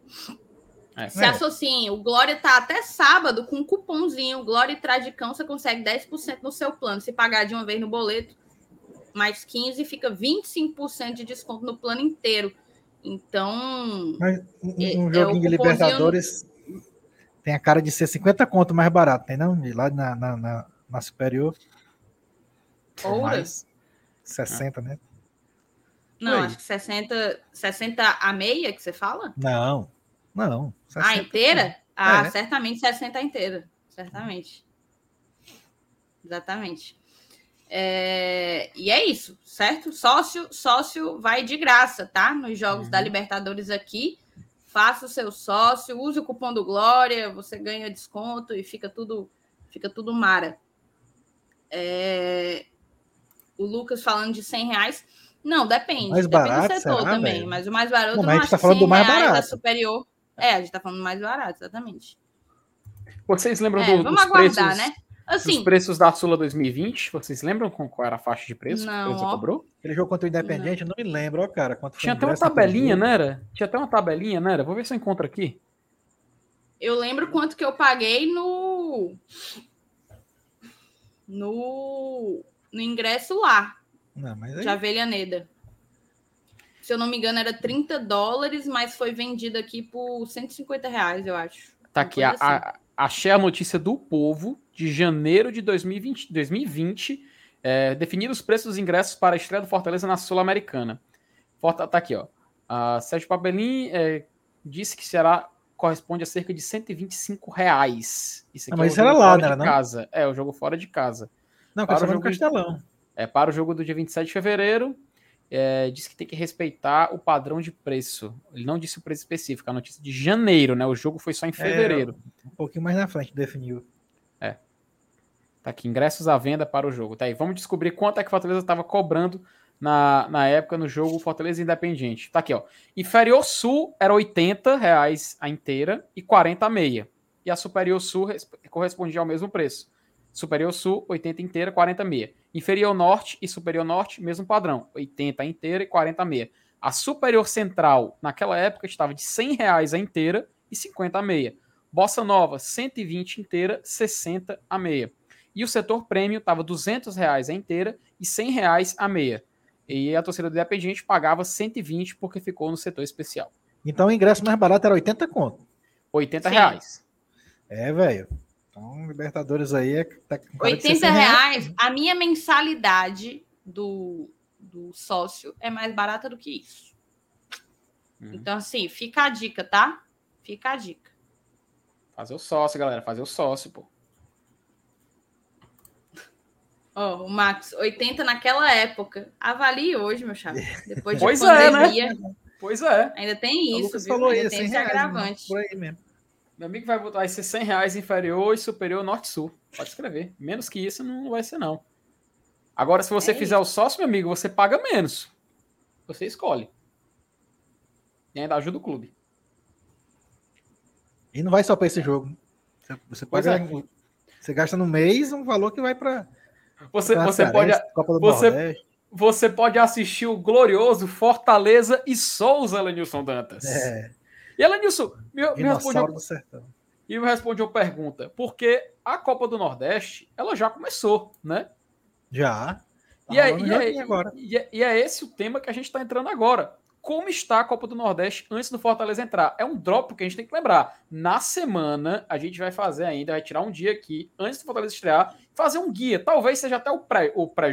É. Se associem. O Glória tá até sábado com um cupomzinho. Glória e Tradicão, você consegue 10% no seu plano. Se pagar de uma vez no boleto, mais 15, fica 25% de desconto no plano inteiro. Então. Mas um, é, um joguinho é de Libertadores tem a cara de ser 50 conto mais barato, tem não? Lá na, na, na, na superior. Ou mais 60, ah. né? Não, Oi. acho que 60, 60 a meia que você fala? Não, não. A ah, inteira? Ah, é. certamente 60 inteira. Certamente. Exatamente. É, e é isso, certo? Sócio, sócio vai de graça, tá? Nos jogos uhum. da Libertadores aqui. Faça o seu sócio, use o cupom do Glória, você ganha desconto e fica tudo, fica tudo mara. É, o Lucas falando de 100 reais. Não, depende. Mais depende barato, do setor será, também. velho? Mas o mais barato não, não, a gente tá falando do mais barato. É superior. É, a gente tá falando mais barato, exatamente. Vocês lembram é, do, vamos dos aguardar, preços, né? Assim, os preços da Sula 2020? Vocês lembram com qual era a faixa de preço não, que você cobrou? Aquele jogo contra o Independente, não, não me lembro, ó, cara. Tinha até uma tabelinha, não era? Tinha até uma tabelinha, não era? Vou ver se eu encontro aqui. Eu lembro quanto que eu paguei no. No, no ingresso lá. Não, mas aí... De. Se eu não me engano, era 30 dólares, mas foi vendido aqui por 150 reais, eu acho. Tá aqui, a, assim. a, achei a notícia do Povo de janeiro de 2020, 2020 é, definindo os preços dos ingressos para a estreia do Fortaleza na Sul-Americana. Tá aqui, ó. A Sérgio Papelin é, disse que será corresponde a cerca de 125 reais. Isso aqui ah, mas é era lá, né? De casa. É, o jogo fora de casa. Não, para o jogo Castelão. É, para o jogo do dia 27 de fevereiro, é, disse que tem que respeitar o padrão de preço. Ele não disse o preço específico, a notícia de janeiro, né? O jogo foi só em é, fevereiro. É, um pouquinho mais na frente definiu. É. Tá aqui, ingressos à venda para o jogo. Tá aí, vamos descobrir quanto é que o Fortaleza estava cobrando na, na época no jogo Fortaleza Independente. Tá aqui, ó. Inferior Sul era 80 reais a inteira e 40 a meia. E a Superior Sul correspondia ao mesmo preço. Superior Sul, 80 inteira, 40 meia. Inferior Norte e Superior Norte, mesmo padrão, 80 inteira e 40 meia. A Superior Central, naquela época, estava de 100 reais a inteira e 50 a meia. Bossa Nova, 120 inteira, 60 a meia. E o setor prêmio estava 200 reais a inteira e 100 reais a meia. E a torcida do Independente pagava 120 porque ficou no setor especial. Então o ingresso mais barato era 80 conto. 80 Sim. reais. É, velho. Então, Libertadores aí é. Tá 80 reais, a minha mensalidade do, do sócio é mais barata do que isso. Uhum. Então, assim, fica a dica, tá? Fica a dica. Fazer o sócio, galera. Fazer o sócio, pô. Ó, oh, o Max, 80 naquela época. Avalie hoje, meu chave. (laughs) Depois de pois pandemia. É, né? Pois é. Ainda tem isso, viu? Falou Ainda isso, tem esse reais, agravante. Por aí mesmo. Meu amigo vai botar vai ser 100 reais inferior e superior norte-sul. Pode escrever. Menos que isso não vai ser, não. Agora, se você é fizer isso. o sócio, meu amigo, você paga menos. Você escolhe. E ainda ajuda o clube. E não vai só para esse jogo. Você, paga, é. você gasta no mês um valor que vai para. Você, você pode. Você, você pode assistir o glorioso Fortaleza e Souza, Lenilson Dantas. É. E Elenilson, me, me respondeu. E me respondeu pergunta. Porque a Copa do Nordeste, ela já começou, né? Já. E é, e, é, e, é, e é esse o tema que a gente está entrando agora como está a Copa do Nordeste antes do Fortaleza entrar. É um drop que a gente tem que lembrar. Na semana, a gente vai fazer ainda, vai tirar um dia aqui, antes do Fortaleza estrear, fazer um guia. Talvez seja até o pré-jogo, o pré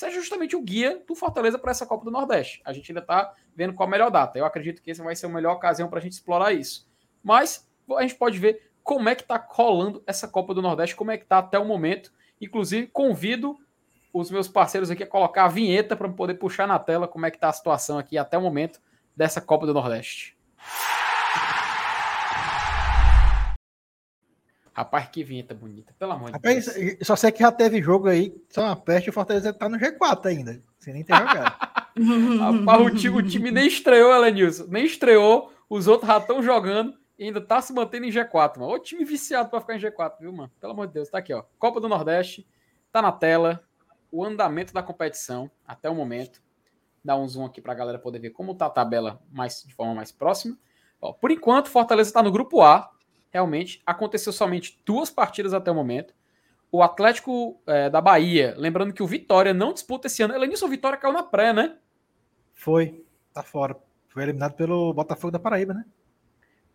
seja justamente o guia do Fortaleza para essa Copa do Nordeste. A gente ainda está vendo qual a melhor data. Eu acredito que essa vai ser a melhor ocasião para a gente explorar isso. Mas a gente pode ver como é que está rolando essa Copa do Nordeste, como é que está até o momento. Inclusive, convido os meus parceiros aqui a colocar a vinheta para poder puxar na tela como é que está a situação aqui até o momento dessa Copa do Nordeste. Rapaz, que vinheta bonita, pelo amor Rapaz, de Deus. Só sei que já teve jogo aí, só uma peste e o Fortaleza tá no G4 ainda, sem nem ter jogado. (laughs) Rapaz, o time, o time nem estreou, Elenilson, nem estreou, os outros já estão jogando e ainda tá se mantendo em G4, mano. O time viciado para ficar em G4, viu, mano? Pelo amor de Deus, tá aqui, ó. Copa do Nordeste, tá na tela, o andamento da competição até o momento. Dá um zoom aqui para a galera poder ver como está a tabela mais, de forma mais próxima. Ó, por enquanto, Fortaleza está no grupo A. Realmente, aconteceu somente duas partidas até o momento. O Atlético é, da Bahia, lembrando que o Vitória não disputa esse ano. Elenilson, o Vitória caiu na pré, né? Foi, tá fora. Foi eliminado pelo Botafogo da Paraíba, né?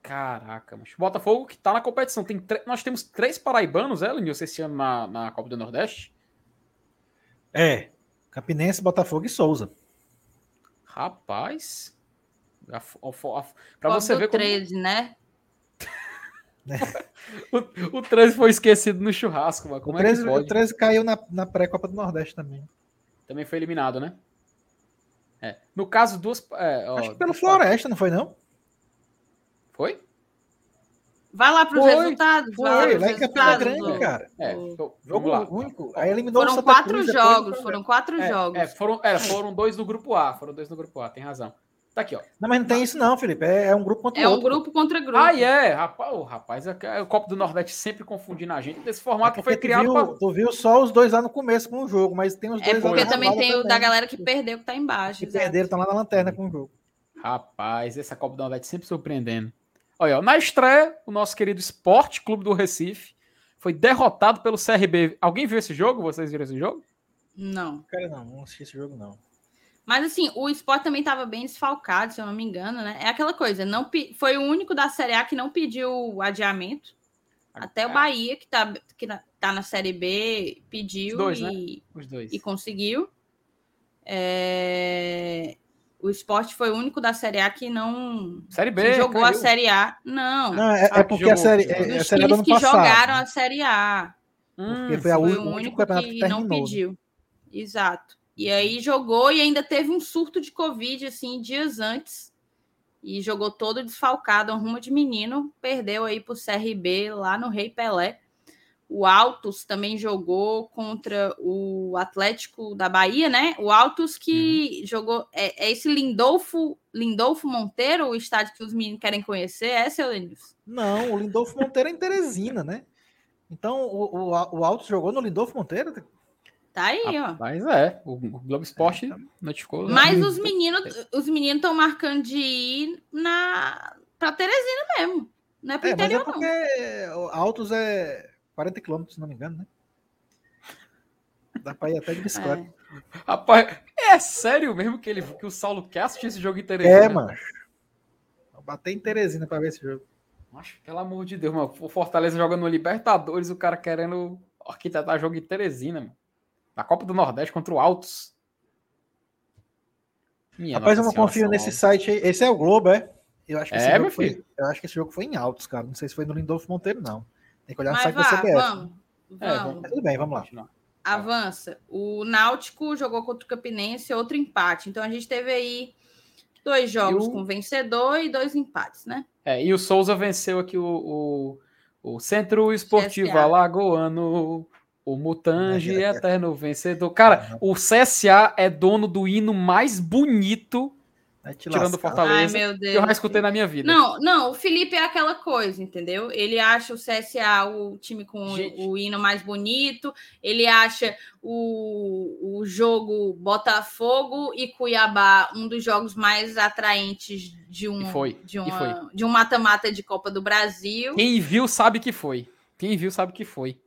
Caraca, mas Botafogo que tá na competição. Tem Nós temos três paraibanos, é, Lenilson, esse ano na, na Copa do Nordeste? É. Campinense, Botafogo e Souza. Rapaz. Para você ver como... 13, né? (laughs) o, o 13 foi esquecido no churrasco, mano. Como o 13, é que pode? O 13 caiu na, na pré-Copa do Nordeste também. Também foi eliminado, né? É. No caso, duas. É, ó, Acho que pelo Floresta, não foi, não? Foi? Vai lá para os resultados. Foi, vai lá, em Campina Grande, cara. É, jogo lá. único. Aí eliminou foram quatro Cruz, jogos, foram quatro é, jogos. É, foram, é, foram dois no grupo A, foram dois no grupo A, tem razão. Tá aqui, ó. Não, mas não tem isso não, Felipe. É, é um grupo contra é outro. É um grupo contra grupo. Ah, é. Rapaz, oh, rapaz é, é, o Copo do Nordeste sempre confundindo a gente. Desse formato é foi criado tu viu, pra... tu viu só os dois lá no começo com o jogo, mas tem os é dois É porque também tem o da galera que perdeu, que tá embaixo. Que perderam, estão lá na lanterna com o jogo. Rapaz, essa Copa do Nordeste sempre surpreendendo. Olha, na estreia, o nosso querido Esporte Clube do Recife foi derrotado pelo CRB. Alguém viu esse jogo? Vocês viram esse jogo? Não. Cara, não, não assisti esse jogo, não. Mas assim, o Sport também estava bem desfalcado, se eu não me engano, né? É aquela coisa, não foi o único da Série A que não pediu adiamento. Até o Bahia, que está que tá na Série B, pediu dois, e, né? Os dois. e conseguiu. É... O esporte foi o único da Série A que não série B, jogou caiu. a Série A. Não. não é, é, porque a Série, é, a série que passado, jogaram a Série A. Porque hum, foi, a foi o único que, que terminou. não pediu. Exato. E aí jogou e ainda teve um surto de Covid, assim, dias antes. E jogou todo desfalcado, um rumo de menino. Perdeu aí pro CRB lá no Rei Pelé. O Altos também jogou contra o Atlético da Bahia, né? O Altos que uhum. jogou. É, é, esse Lindolfo, Lindolfo Monteiro, o estádio que os meninos querem conhecer? É, seu Lenilson? Não, o Lindolfo Monteiro é em Teresina, né? Então o, o, o Altos jogou no Lindolfo Monteiro? Tá aí, ó. Mas é, o Globo Esporte é, notificou. Mas os meninos os meninos estão marcando de ir na para Teresina mesmo. Não é para é, interior, mas é porque não. Altos é 40 quilômetros, se não me engano, né? Dá pra ir até de bicicleta. É. Rapaz, é sério mesmo que, ele, que o Saulo quer assistir esse jogo em Teresina? É, mano. Vou bater em Teresina pra ver esse jogo. Acho, pelo amor de Deus, mano. O Fortaleza jogando no Libertadores, o cara querendo arquitetar jogo em Teresina, mano. Na Copa do Nordeste contra o Altos. Minha Rapaz, eu não confio nesse site aí. Esse é o Globo, é? Eu acho que esse, é, jogo, foi, eu acho que esse jogo foi em altos, cara. Não sei se foi no Lindolfo Monteiro, não. Tem que olhar no site vá, da CBF. Vamos, é, vamos. tudo bem, vamos lá. Avança. O Náutico jogou contra o Campinense, outro empate. Então a gente teve aí dois jogos o... com vencedor e dois empates, né? É, e o Souza venceu aqui o, o, o Centro Esportivo CSA. Alagoano. O Mutange é eterno vencedor. Cara, o CSA é dono do hino mais bonito Tirando Fortaleza, Ai, que eu já escutei na minha vida. Não, não, o Felipe é aquela coisa, entendeu? Ele acha o CSA o time com o, o hino mais bonito, ele acha o, o jogo Botafogo e Cuiabá um dos jogos mais atraentes de um foi, de, uma, de um mata-mata de Copa do Brasil. Quem viu sabe que foi. Quem viu sabe que foi.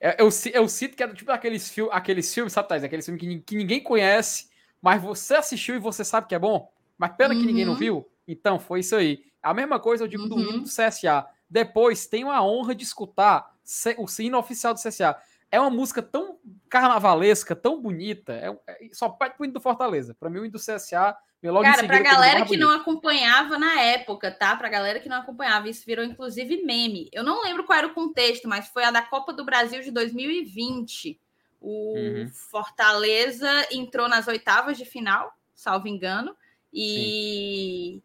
Eu, eu, eu cito que é tipo aqueles, fil aqueles filmes, sabe, Thais? Aqueles filmes que, que ninguém conhece mas você assistiu e você sabe que é bom, mas pena uhum. que ninguém não uhum. viu. Então, foi isso aí. A mesma coisa eu digo uhum. do hino do CSA. Depois, tenho a honra de escutar o sino oficial do CSA. É uma música tão carnavalesca, tão bonita. É, é, só pede pro hino do Fortaleza. Para mim, o hino do CSA Logo Cara, pra galera que não acompanhava na época, tá? Pra galera que não acompanhava, isso virou inclusive meme. Eu não lembro qual era o contexto, mas foi a da Copa do Brasil de 2020. O uhum. Fortaleza entrou nas oitavas de final, salvo engano, e,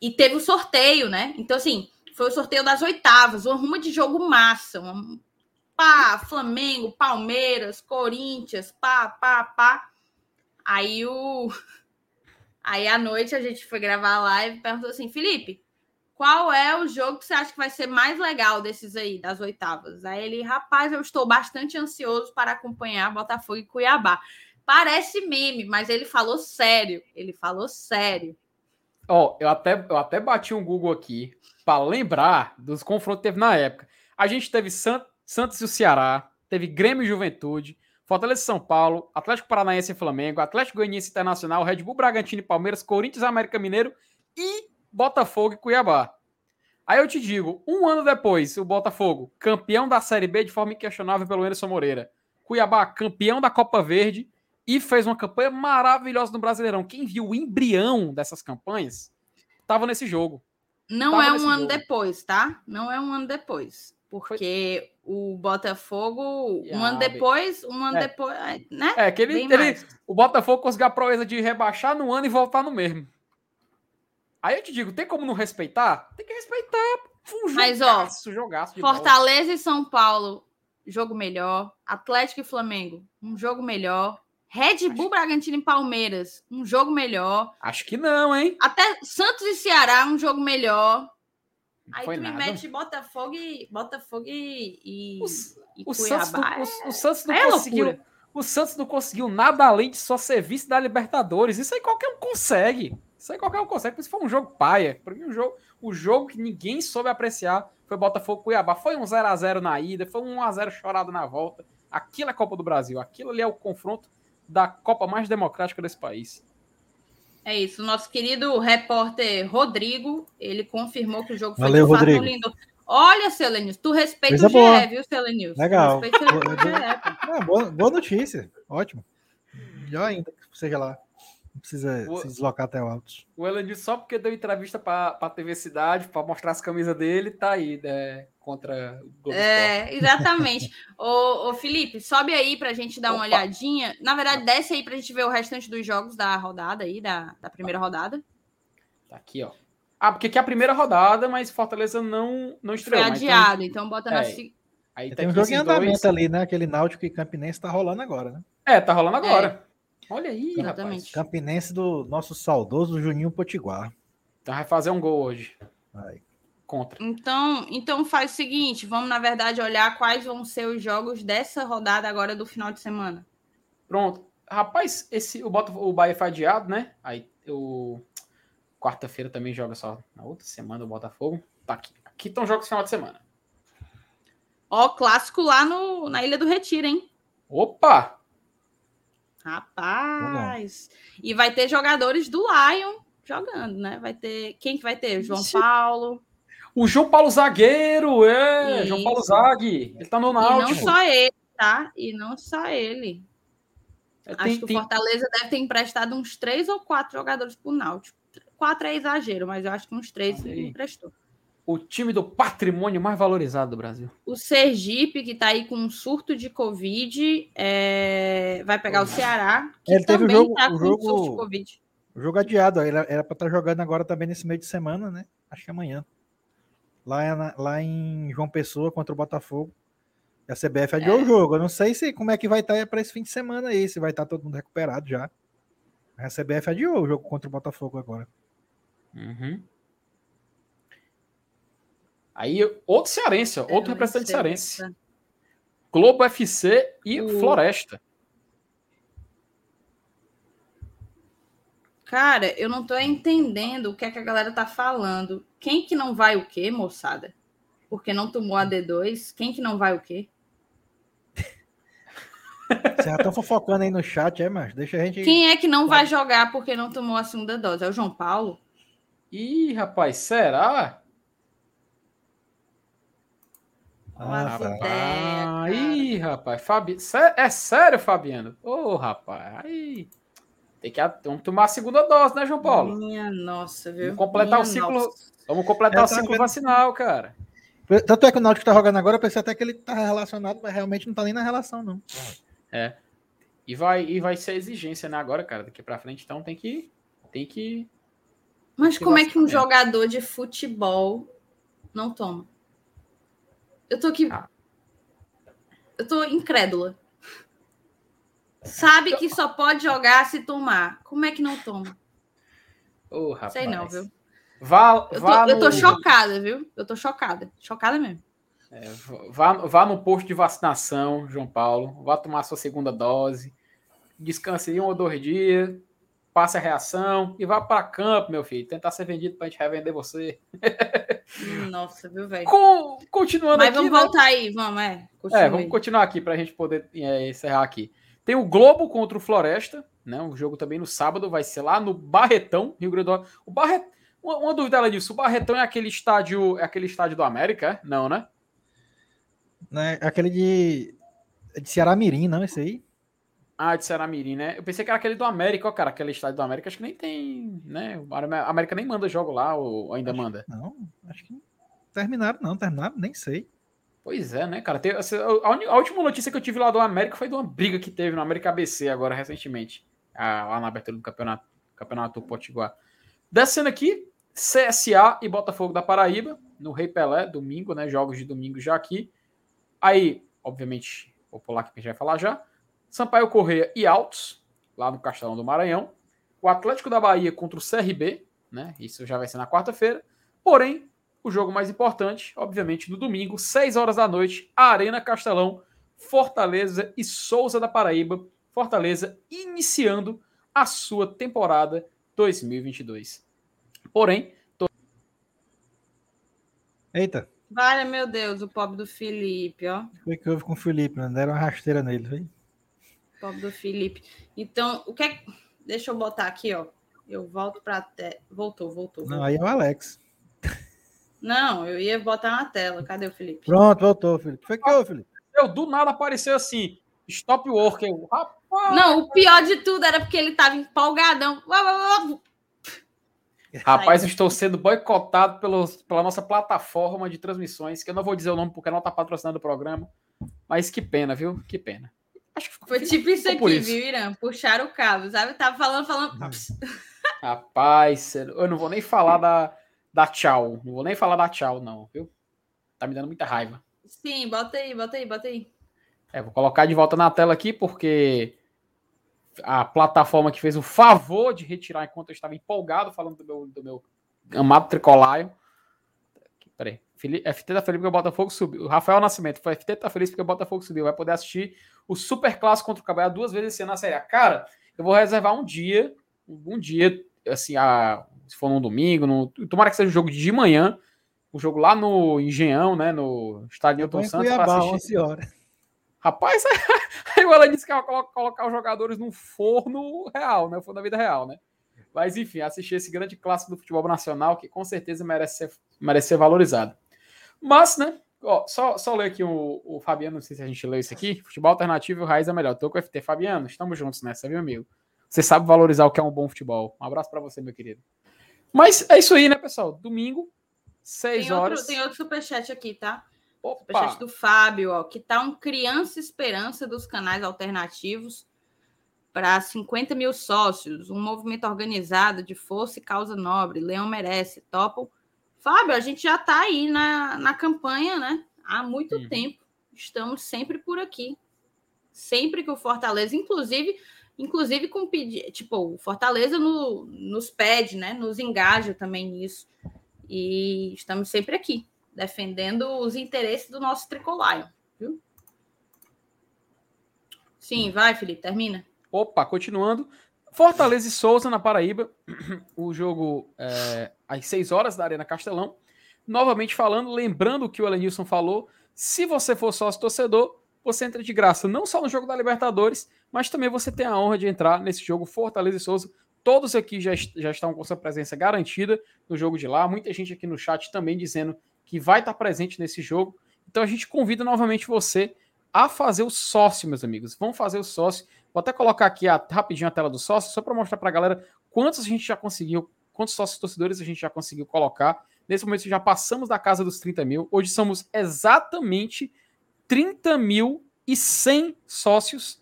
e teve o sorteio, né? Então, assim, foi o sorteio das oitavas, uma ruma de jogo massa. Uma... Pá, Flamengo, Palmeiras, Corinthians, pá, pá, pá. Aí o. Aí à noite a gente foi gravar a live e perguntou assim: Felipe, qual é o jogo que você acha que vai ser mais legal desses aí, das oitavas? Aí ele, rapaz, eu estou bastante ansioso para acompanhar Botafogo e Cuiabá. Parece meme, mas ele falou sério. Ele falou sério. Ó, oh, eu até, eu até bati um Google aqui para lembrar dos confrontos que teve na época. A gente teve Santos e o Ceará, teve Grêmio e Juventude, Fortaleza e São Paulo, Atlético Paranaense e Flamengo, Atlético Goianiense Internacional, Red Bull Bragantino e Palmeiras, Corinthians e América Mineiro e Botafogo e Cuiabá. Aí eu te digo, um ano depois, o Botafogo, campeão da Série B de forma inquestionável pelo Anderson Moreira. Cuiabá, campeão da Copa Verde e fez uma campanha maravilhosa no Brasileirão. Quem viu o embrião dessas campanhas estava nesse jogo. Não tava é um ano jogo. depois, tá? Não é um ano depois. Porque Foi... o Botafogo, um ano depois, um ano é. depois, né? É, que ele, ele o Botafogo conseguiu a proeza de rebaixar no ano e voltar no mesmo. Aí eu te digo, tem como não respeitar? Tem que respeitar. Um Mas, jogaço, ó, jogaço Fortaleza bola. e São Paulo, jogo melhor. Atlético e Flamengo, um jogo melhor. Red Bull, Acho... Bragantino e Palmeiras, um jogo melhor. Acho que não, hein? Até Santos e Ceará, um jogo melhor. Aí Foi tu nada. me mete Botafogo e Botafogo e, e, o, Santos não, o, o, Santos não é conseguiu. Loucura. O Santos não conseguiu nada além de só serviço da Libertadores. Isso aí qualquer um consegue. Isso aí qualquer um consegue, porque foi um jogo paia. Para mim, um jogo, o jogo que ninguém soube apreciar foi Botafogo Cuiabá. Foi um 0 a 0 na ida, foi um 1x0 chorado na volta. Aquilo é Copa do Brasil. Aquilo ali é o confronto da Copa mais democrática desse país. É isso. Nosso querido repórter Rodrigo, ele confirmou que o jogo foi Valeu, de fato Rodrigo. lindo. Olha, Selenius, tu respeita Coisa o GE, boa. viu, Selenius? Legal. Boa, boa, boa notícia. Ótimo. Melhor ainda que seja lá. Não precisa o, se deslocar até o Altos. O Elenil, só porque deu entrevista para a TV Cidade, para mostrar as camisas dele, tá aí, né? Contra o Globo É, Sport. exatamente. (laughs) ô, ô, Felipe, sobe aí para a gente dar Opa. uma olhadinha. Na verdade, desce aí para a gente ver o restante dos jogos da rodada aí, da, da primeira rodada. Tá aqui, ó. Ah, porque aqui é a primeira rodada, mas Fortaleza não, não estreou. Foi adiado, então, então bota é. na. Aí tá tem um jogo em andamento dois... ali, né? Aquele Náutico e Campinense tá rolando agora, né? É, tá rolando agora. É. Olha aí, Exatamente. rapaz. Campinense do nosso saudoso Juninho Potiguar. Então vai fazer um gol hoje. Vai. Contra. Então, então faz o seguinte, vamos na verdade olhar quais vão ser os jogos dessa rodada agora do final de semana. Pronto. Rapaz, esse o Bota, o Bahia foi adiado, né? Aí o quarta-feira também joga só na outra semana o Botafogo. Tá aqui. Aqui estão jogos final de semana. Ó, clássico lá no, na Ilha do Retiro, hein? Opa! Rapaz! E vai ter jogadores do Lion jogando, né? Vai ter. Quem que vai ter? João Paulo. O João Paulo Zagueiro, é! Isso. João Paulo Zague. Ele tá no Náutico. E não só ele, tá? E não só ele. É, Acho tem, que o Fortaleza deve ter emprestado uns três ou quatro jogadores para o Náutico. Quatro é exagero, mas eu acho que uns três ele emprestou. O time do patrimônio mais valorizado do Brasil. O Sergipe, que está aí com um surto de Covid, é... vai pegar o Ceará, que ele teve também está com jogo, um surto de Covid. O jogo adiado, era para estar tá jogando agora também nesse meio de semana, né? Acho que amanhã. Lá, lá em João Pessoa contra o Botafogo. E a CBF adiou é. o jogo. Eu não sei se como é que vai estar tá para esse fim de semana aí, se vai estar tá todo mundo recuperado já. A CBF adiou o jogo contra o Botafogo agora. Uhum. Aí, outro cearense, é, outro representante cearense. Globo FC e o... Floresta. Cara, eu não tô entendendo o que é que a galera tá falando. Quem que não vai o quê, moçada? Porque não tomou a D2? Quem que não vai o quê? Vocês já estão fofocando aí no chat, é, mas deixa a gente. Quem é que não vai jogar porque não tomou a segunda dose? É o João Paulo? Ih, rapaz, será? Ah, ah, ih, rapaz, Fabi... é sério, Fabiano? Ô, oh, rapaz, aí tem que vamos tomar a segunda dose, né, João Paulo? Minha nossa, viu? Vamos completar Minha o ciclo, nossa. vamos completar o ciclo vendo... vacinal, cara. Tanto é que o Náutico tá jogando agora, eu pensei até que ele tá relacionado, mas realmente não tá nem na relação, não. É. E vai, e vai ser exigência, né, agora, cara, daqui pra frente, então tem que. Tem que. Mas como é que um jogador de futebol não toma? Eu tô aqui. Ah. Eu tô incrédula. Sabe que só pode jogar se tomar. Como é que não toma? Oh, rapaz. Sei não, viu? Vá, eu, vá tô, no... eu tô chocada, viu? Eu tô chocada. Chocada mesmo. É, vá, vá no posto de vacinação, João Paulo. Vá tomar sua segunda dose. Descanse um ou dois dias. Passe a reação e vá para campo, meu filho. Tentar ser vendido para a gente revender você. (laughs) Nossa, viu, velho? Continuando Mas aqui. Mas vamos né? voltar aí, vamos, é. é, vamos continuar aqui para a gente poder é, encerrar aqui. Tem o Globo contra o Floresta, né? Um jogo também no sábado, vai ser lá no Barretão, Rio Grande do Norte. O Barret... uma, uma dúvida ela disso, o Barretão é aquele estádio, é aquele estádio do América? É? Não, né? né, aquele de, de Ceará Mirim, não, esse aí? Ah, de Ceará Mirim, né? Eu pensei que era aquele do América, ó, cara, aquele estádio do América, acho que nem tem, né? A América nem manda jogo lá, ou ainda acho, manda? Não, acho que terminaram, não, terminaram, nem sei. Pois é, né, cara? Assim, a, última notícia que eu tive lá do América foi de uma briga que teve no América ABC agora recentemente, lá na abertura do campeonato, campeonato Potiguar. Descendo aqui, CSA e Botafogo da Paraíba, no Rei Pelé, domingo, né? Jogos de domingo já aqui. Aí, obviamente, vou pular aqui que a gente vai falar já. Sampaio Correia e Altos, lá no Castelão do Maranhão. O Atlético da Bahia contra o CRB, né? Isso já vai ser na quarta-feira. Porém, o jogo mais importante, obviamente, no domingo, 6 horas da noite, Arena Castelão, Fortaleza e Souza da Paraíba. Fortaleza iniciando a sua temporada 2022. Porém, tô... Eita. Vale, meu Deus, o pobre do Felipe, ó. O que houve com o Felipe, mano? Deram uma rasteira nele, viu? Pobre do Felipe. Então, o que é. Deixa eu botar aqui, ó. Eu volto para te... Voltou, voltou, voltou. Não, aí é o Alex. Não, eu ia botar na tela. Cadê o Felipe? Pronto, voltou, Felipe. Foi que houve, Felipe? Eu, do nada apareceu assim, stop work. Eu, rapaz. Não, o pior de tudo era porque ele tava empolgadão. Rapaz, eu estou sendo boicotado pelos, pela nossa plataforma de transmissões, que eu não vou dizer o nome porque não está patrocinando o programa. Mas que pena, viu? Que pena. Acho que Foi tipo isso aqui, isso. viu, Irã? Puxaram o cabo, sabe? tava falando, falando. Rapaz, eu não vou nem falar da, da tchau. Não vou nem falar da tchau, não, viu? Tá me dando muita raiva. Sim, bota aí, bota aí, bota aí. É, vou colocar de volta na tela aqui, porque a plataforma que fez o favor de retirar enquanto eu estava empolgado falando do meu, do meu amado tricolaio. Peraí. FT da Felipe porque o Botafogo subiu. O Rafael Nascimento foi FT tá feliz porque o Botafogo subiu. Vai poder assistir o Super Clássico contra o Cabral duas vezes esse ano na Série A. Cara, eu vou reservar um dia, um dia, assim, a, se for num domingo, no, tomara que seja um jogo de manhã, o um jogo lá no Engenhão, né, no estádio Newton Santos. Cuiabá, assistir. 11 horas. Rapaz, (laughs) aí ela disse que coloca colocar os jogadores num forno real, né? O forno da vida real, né? Mas enfim, assistir esse grande clássico do futebol nacional que com certeza merece ser, merece ser valorizado. Mas, né? Ó, só, só ler aqui o, o Fabiano, não sei se a gente leu isso aqui. Futebol alternativo raiz é melhor. Tô com o FT. Fabiano, estamos juntos nessa, viu, amigo? Você sabe valorizar o que é um bom futebol. Um abraço para você, meu querido. Mas é isso aí, né, pessoal? Domingo, 6 horas. Outro, tem outro superchat aqui, tá? Opa. Superchat do Fábio, ó, que tá um criança esperança dos canais alternativos para 50 mil sócios, um movimento organizado de força e causa nobre. Leão merece. Topam. Fábio, a gente já tá aí na, na campanha, né? Há muito uhum. tempo. Estamos sempre por aqui. Sempre que o Fortaleza, inclusive, inclusive com pedir, tipo, o Fortaleza no, nos pede, né? Nos engaja também nisso. E estamos sempre aqui defendendo os interesses do nosso tricolor, viu? Sim, vai, Felipe, termina. Opa, continuando. Fortaleza e Souza na Paraíba. (clears throat) O jogo é, às 6 horas da Arena Castelão. Novamente falando, lembrando o que o Elenilson falou. Se você for sócio torcedor, você entra de graça não só no jogo da Libertadores, mas também você tem a honra de entrar nesse jogo Fortaleza e Souza. Todos aqui já, já estão com sua presença garantida no jogo de lá. Muita gente aqui no chat também dizendo que vai estar presente nesse jogo. Então a gente convida novamente você a fazer o sócio, meus amigos. Vamos fazer o sócio. Vou até colocar aqui a, rapidinho a tela do sócio, só para mostrar para a galera quantos a gente já conseguiu, quantos sócios torcedores a gente já conseguiu colocar. Nesse momento já passamos da casa dos 30 mil. Hoje somos exatamente 30 mil e 100 sócios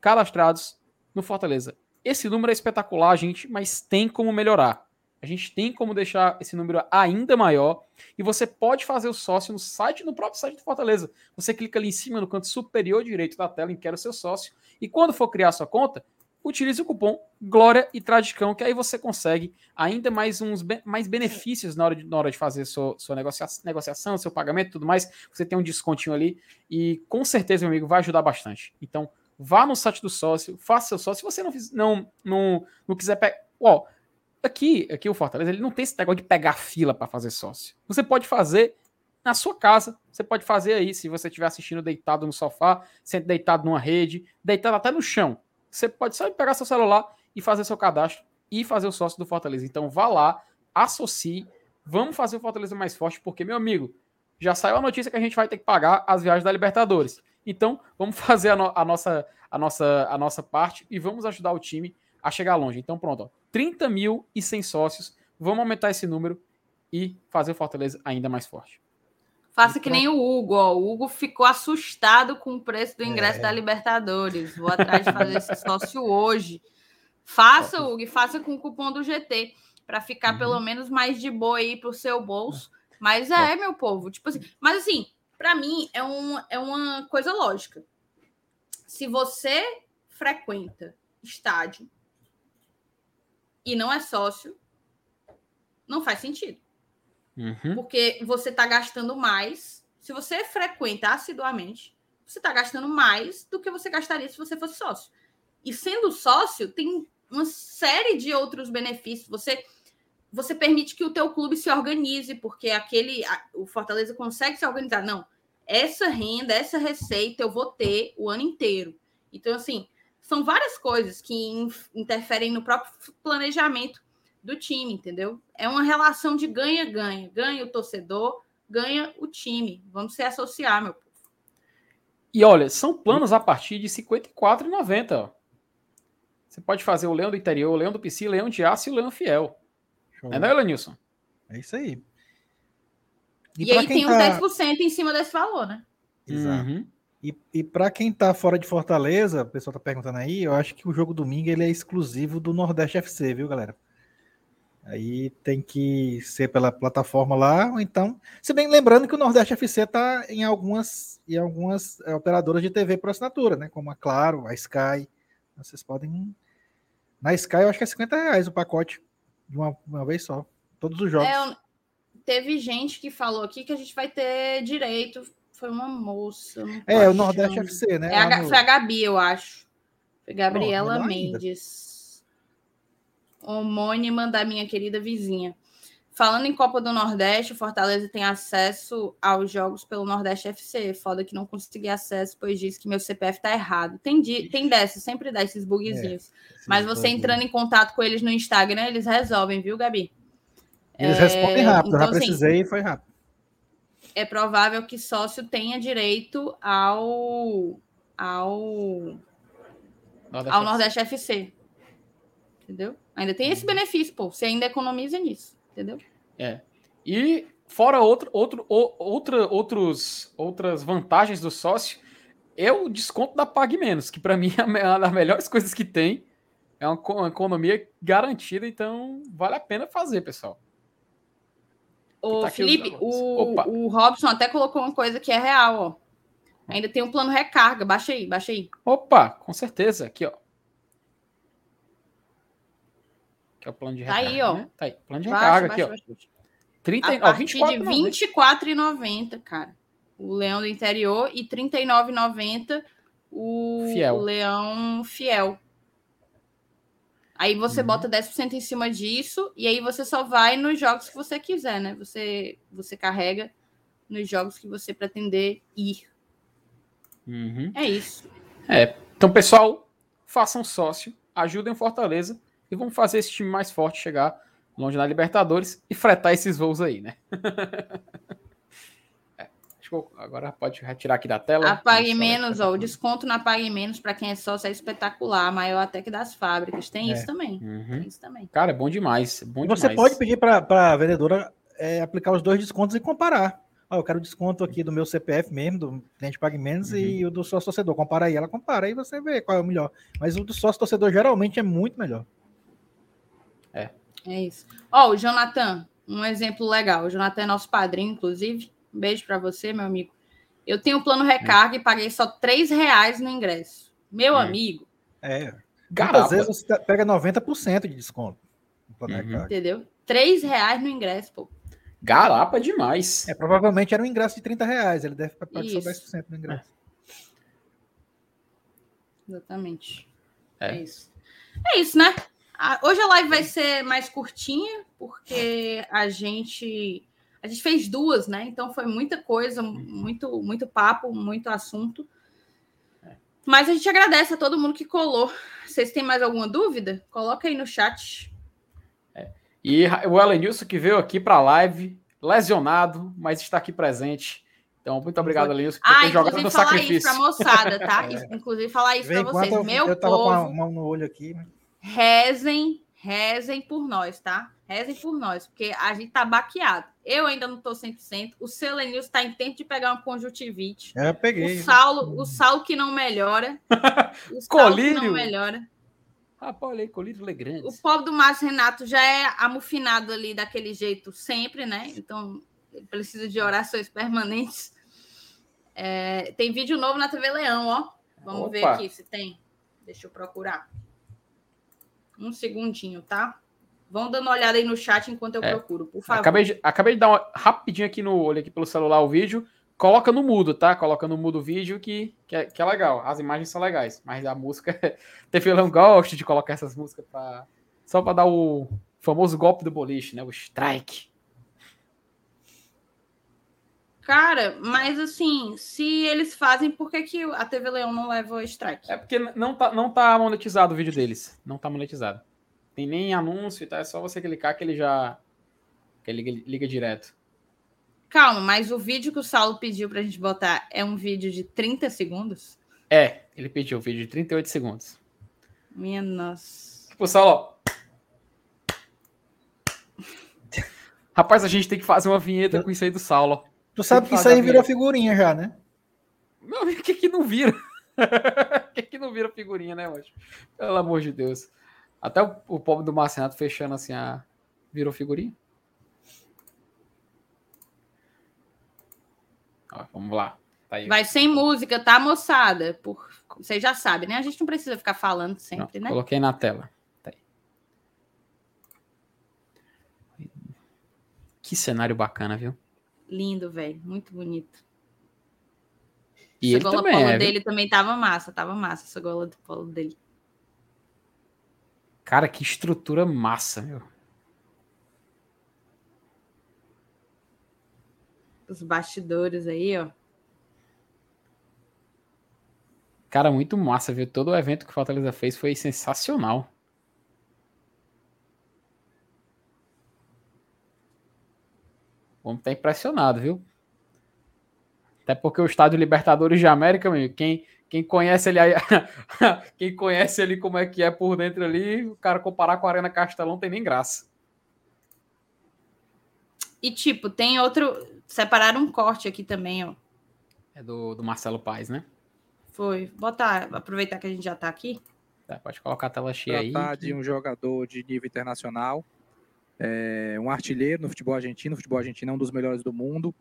cadastrados no Fortaleza. Esse número é espetacular, gente, mas tem como melhorar. A gente tem como deixar esse número ainda maior e você pode fazer o sócio no site, no próprio site do Fortaleza. Você clica ali em cima no canto superior direito da tela em Quero Ser Sócio e quando for criar sua conta, utilize o cupom Glória e Tradicão, que aí você consegue ainda mais uns mais benefícios na hora de, na hora de fazer sua, sua negociação, negociação, seu pagamento e tudo mais. Você tem um descontinho ali e com certeza, meu amigo, vai ajudar bastante. Então, vá no site do sócio, faça seu sócio. Se você não, não, não, não quiser pegar. Ó, Aqui, aqui o Fortaleza, ele não tem esse negócio de pegar fila para fazer sócio. Você pode fazer na sua casa. Você pode fazer aí, se você estiver assistindo deitado no sofá, sendo deitado numa rede, deitado até no chão. Você pode só pegar seu celular e fazer seu cadastro e fazer o sócio do Fortaleza. Então vá lá, associe, vamos fazer o Fortaleza mais forte, porque, meu amigo, já saiu a notícia que a gente vai ter que pagar as viagens da Libertadores. Então, vamos (laughs) fazer a, no, a nossa, a, nossa, a nossa parte e vamos ajudar o time a chegar longe. Então, pronto, ó, 30 mil e 100 sócios. Vamos aumentar esse número e fazer o Fortaleza ainda mais forte. Faça então, que nem o Hugo, ó. O Hugo ficou assustado com o preço do ingresso é. da Libertadores. Vou atrás de fazer esse sócio hoje. Faça, Hugo, e faça com o cupom do GT, para ficar uhum. pelo menos mais de boa aí pro seu bolso. Mas é, meu povo, tipo assim, mas assim, para mim é, um, é uma coisa lógica. Se você frequenta estádio e não é sócio, não faz sentido. Uhum. Porque você está gastando mais. Se você frequenta assiduamente, você está gastando mais do que você gastaria se você fosse sócio. E sendo sócio, tem uma série de outros benefícios. Você você permite que o teu clube se organize, porque aquele o Fortaleza consegue se organizar. Não, essa renda, essa receita eu vou ter o ano inteiro. Então, assim, são várias coisas que interferem no próprio planejamento do time, entendeu? É uma relação de ganha-ganha. Ganha o torcedor, ganha o time. Vamos se associar, meu povo. E olha, são planos a partir de R$ 54,90. Você pode fazer o Leão do Interior, o Leão do PC, o Leão de Aço e o Leão Fiel. Show. É, não é, Elenilson? É isso aí. E, e aí tem tá... os 10% em cima desse valor, né? Exato. Uhum. E, e para quem está fora de Fortaleza, o pessoal está perguntando aí, eu acho que o jogo domingo ele é exclusivo do Nordeste FC, viu, galera? Aí tem que ser pela plataforma lá, ou então. Se bem lembrando que o Nordeste FC está em algumas, em algumas é, operadoras de TV por assinatura, né? Como a Claro, a Sky. Vocês podem. Na Sky, eu acho que é 50 reais o pacote de uma, uma vez só. Todos os jogos. É, teve gente que falou aqui que a gente vai ter direito foi uma moça. É, o Nordeste FC, né? É a, no... Foi a Gabi, eu acho. Foi Gabriela Mendes. Homônima da minha querida vizinha. Falando em Copa do Nordeste, o Fortaleza tem acesso aos jogos pelo Nordeste FC. Foda que não consegui acesso, pois disse que meu CPF tá errado. Tem, tem dessas, sempre dá esses bugzinhos. É, Mas você entrando em contato com eles no Instagram, eles resolvem, viu, Gabi? Eles é, respondem rápido, então, já assim, precisei e foi rápido. é provável que sócio tenha direito ao ao Nordeste ao Nordeste FC. Entendeu? Ainda tem esse benefício, pô. Você ainda economiza nisso, entendeu? É. E fora outro, outro, outra, outros, outras vantagens do sócio, é o desconto da Pague Menos, que para (laughs) mim é uma das melhores coisas que tem. É uma, economia garantida, então vale a pena fazer, pessoal. Ô, tá Felipe, o, o Robson até colocou uma coisa que é real, ó. Ainda tem um plano recarga. Baixa aí, baixa aí. Opa, com certeza. Aqui, ó. Que é o plano de recarga. Tá aí, ó. Né? Tá aí. Plano de baixa, recarga baixa, aqui, baixa, ó. 30, a partir ó, 24, de R$24,90, cara. O leão do interior e R$39,90 o, fiel. o leão fiel. Aí você uhum. bota 10% em cima disso e aí você só vai nos jogos que você quiser, né? Você, você carrega nos jogos que você pretender ir. Uhum. É isso. É. Então, pessoal, façam sócio, ajudem Fortaleza e vamos fazer esse time mais forte chegar longe na Libertadores e fretar esses voos aí, né? (laughs) é, agora pode retirar aqui da tela. Apague menos, ó, o desconto na Pague Menos para quem é sócio é espetacular, maior até que das fábricas. Tem é. isso também. Uhum. Tem isso também. Cara, é bom demais. É bom você demais. pode pedir para a vendedora é, aplicar os dois descontos e comparar. Ah, eu quero desconto aqui do meu CPF mesmo, do cliente Pague Menos, uhum. e o do sócio torcedor. Compara aí, ela compara aí você vê qual é o melhor. Mas o do sócio torcedor geralmente é muito melhor. É. É isso. Ó, oh, o Jonathan, um exemplo legal. O Jonathan é nosso padrinho, inclusive. Um beijo para você, meu amigo. Eu tenho o plano recarga e paguei só três reais no ingresso. Meu é. amigo. É. Às vezes você pega 90% de desconto. Uhum. Entendeu? Três reais no ingresso, pô. Garapa demais. É, provavelmente era um ingresso de 30 reais. Ele deve pagar só 10% no ingresso. É. Exatamente. É. é isso. É isso, né? Hoje a live vai ser mais curtinha, porque a gente a gente fez duas, né? Então foi muita coisa, muito muito papo, muito assunto. Mas a gente agradece a todo mundo que colou. Vocês têm mais alguma dúvida? Coloca aí no chat. É. E o Elenilson que veio aqui para a live, lesionado, mas está aqui presente. Então, muito obrigado, Elenilson, por ah, ter jogado no sacrifício. Isso para moçada, tá? É. (laughs) Inclusive, falar isso para vocês. Eu, Meu eu tava povo... com a mão no olho aqui. Mas rezem, rezem por nós, tá? Rezem por nós, porque a gente tá baqueado. Eu ainda não tô 100%. O Selenilson está em tempo de pegar uma conjuntivite. É, peguei. O Saulo, o Saulo que não melhora. (laughs) O Colírio. que não melhora. Rapaz, olha aí, colírio Legrande. O pobre do Márcio Renato já é amufinado ali daquele jeito sempre, né? Então, ele precisa de orações permanentes. É, tem vídeo novo na TV Leão, ó. Vamos Opa. ver aqui se tem. Deixa eu procurar. Um segundinho, tá? Vão dando uma olhada aí no chat enquanto eu é. procuro, por favor. Acabei de, acabei de dar uma rapidinho aqui no olho aqui pelo celular o vídeo. Coloca no mudo, tá? Coloca no mudo o vídeo que, que, é, que é legal. As imagens são legais, mas a música. (laughs) não gosta de colocar essas músicas pra, só para dar o famoso golpe do boliche, né? O strike. Cara, mas assim, se eles fazem, por que, que a TV Leão não leva o strike? É porque não tá, não tá monetizado o vídeo deles. Não tá monetizado. Tem nem anúncio, tá? É só você clicar que ele já. que ele liga, liga direto. Calma, mas o vídeo que o Saulo pediu pra gente botar é um vídeo de 30 segundos? É, ele pediu um vídeo de 38 segundos. Minha nossa. Tipo, Saulo, Rapaz, a gente tem que fazer uma vinheta com isso aí do Saulo. Tu sabe que isso aí virou figurinha já, né? Meu amigo, (laughs) o que que não vira? (laughs) O que que não vira figurinha, né, hoje? Pelo amor de Deus. Até o, o pobre do Marcenato fechando assim a... Virou figurinha? Ó, vamos lá. Tá Vai sem música, tá, moçada? Por... Vocês já sabem, né? A gente não precisa ficar falando sempre, não, né? Coloquei na tela. Tá que cenário bacana, viu? Lindo, velho. Muito bonito. E essa gola polo é, dele também tava massa, tava massa essa gola do polo dele. Cara, que estrutura massa, meu. Os bastidores aí, ó. Cara, muito massa, viu? Todo o evento que o Fortaleza fez foi sensacional. O homem tá impressionado, viu? Até porque o estádio Libertadores de América, meu, quem, quem conhece ali (laughs) quem conhece ali como é que é por dentro ali, o cara comparar com a Arena Castelão tem nem graça. E tipo, tem outro. Separaram um corte aqui também, ó. É do, do Marcelo Paes, né? Foi. Botar, aproveitar que a gente já tá aqui. Tá, pode colocar a tela cheia aí. Tratar de um jogador de nível internacional, é, um artilheiro no futebol argentino. O futebol argentino é um dos melhores do mundo.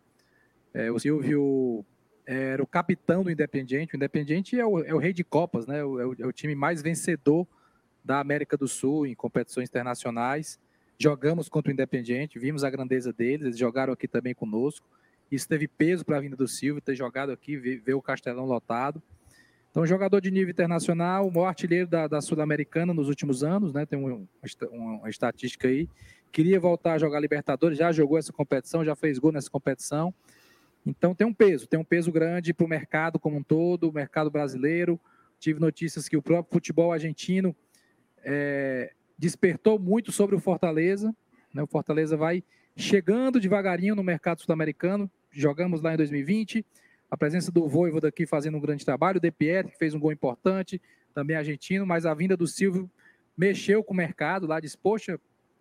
É, o Silvio era o capitão do Independiente. O Independiente é o, é o rei de Copas, né? É o, é o time mais vencedor da América do Sul em competições internacionais. Jogamos contra o Independiente, vimos a grandeza deles, eles jogaram aqui também conosco. Isso teve peso para a vinda do Silvio, ter jogado aqui, ver, ver, o Castelão lotado. Então, jogador de nível internacional, o maior artilheiro da, da Sul-Americana nos últimos anos, né? Tem um, uma, uma estatística aí. Queria voltar a jogar Libertadores, já jogou essa competição, já fez gol nessa competição. Então tem um peso, tem um peso grande para o mercado como um todo, o mercado brasileiro. Tive notícias que o próprio futebol argentino é, despertou muito sobre o Fortaleza. Né? O Fortaleza vai chegando devagarinho no mercado sul-americano. Jogamos lá em 2020. A presença do Voivoda aqui fazendo um grande trabalho. O De Pietri, que fez um gol importante, também argentino. Mas a vinda do Silvio mexeu com o mercado lá. Disse, poxa,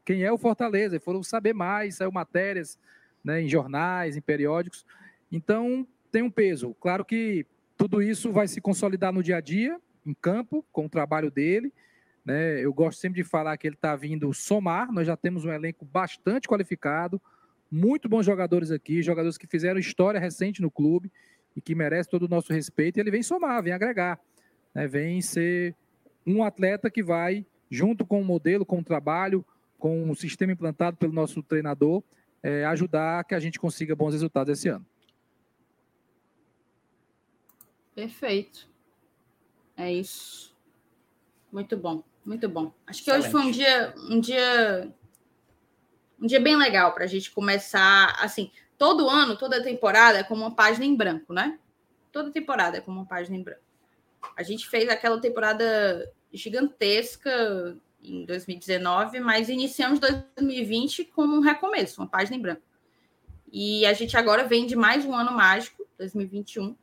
quem é o Fortaleza? E foram saber mais. Saiu matérias né, em jornais, em periódicos. Então, tem um peso. Claro que tudo isso vai se consolidar no dia a dia, em campo, com o trabalho dele. Né? Eu gosto sempre de falar que ele está vindo somar. Nós já temos um elenco bastante qualificado, muito bons jogadores aqui, jogadores que fizeram história recente no clube e que merece todo o nosso respeito. E ele vem somar, vem agregar, né? vem ser um atleta que vai, junto com o modelo, com o trabalho, com o sistema implantado pelo nosso treinador, é, ajudar que a gente consiga bons resultados esse ano. Perfeito. É isso. Muito bom. Muito bom. Acho que Excelente. hoje foi um dia, um dia, um dia bem legal para a gente começar. Assim, todo ano, toda temporada é como uma página em branco, né? Toda temporada é como uma página em branco. A gente fez aquela temporada gigantesca em 2019, mas iniciamos 2020 como um recomeço, uma página em branco. E a gente agora vem de mais um ano mágico, 2021,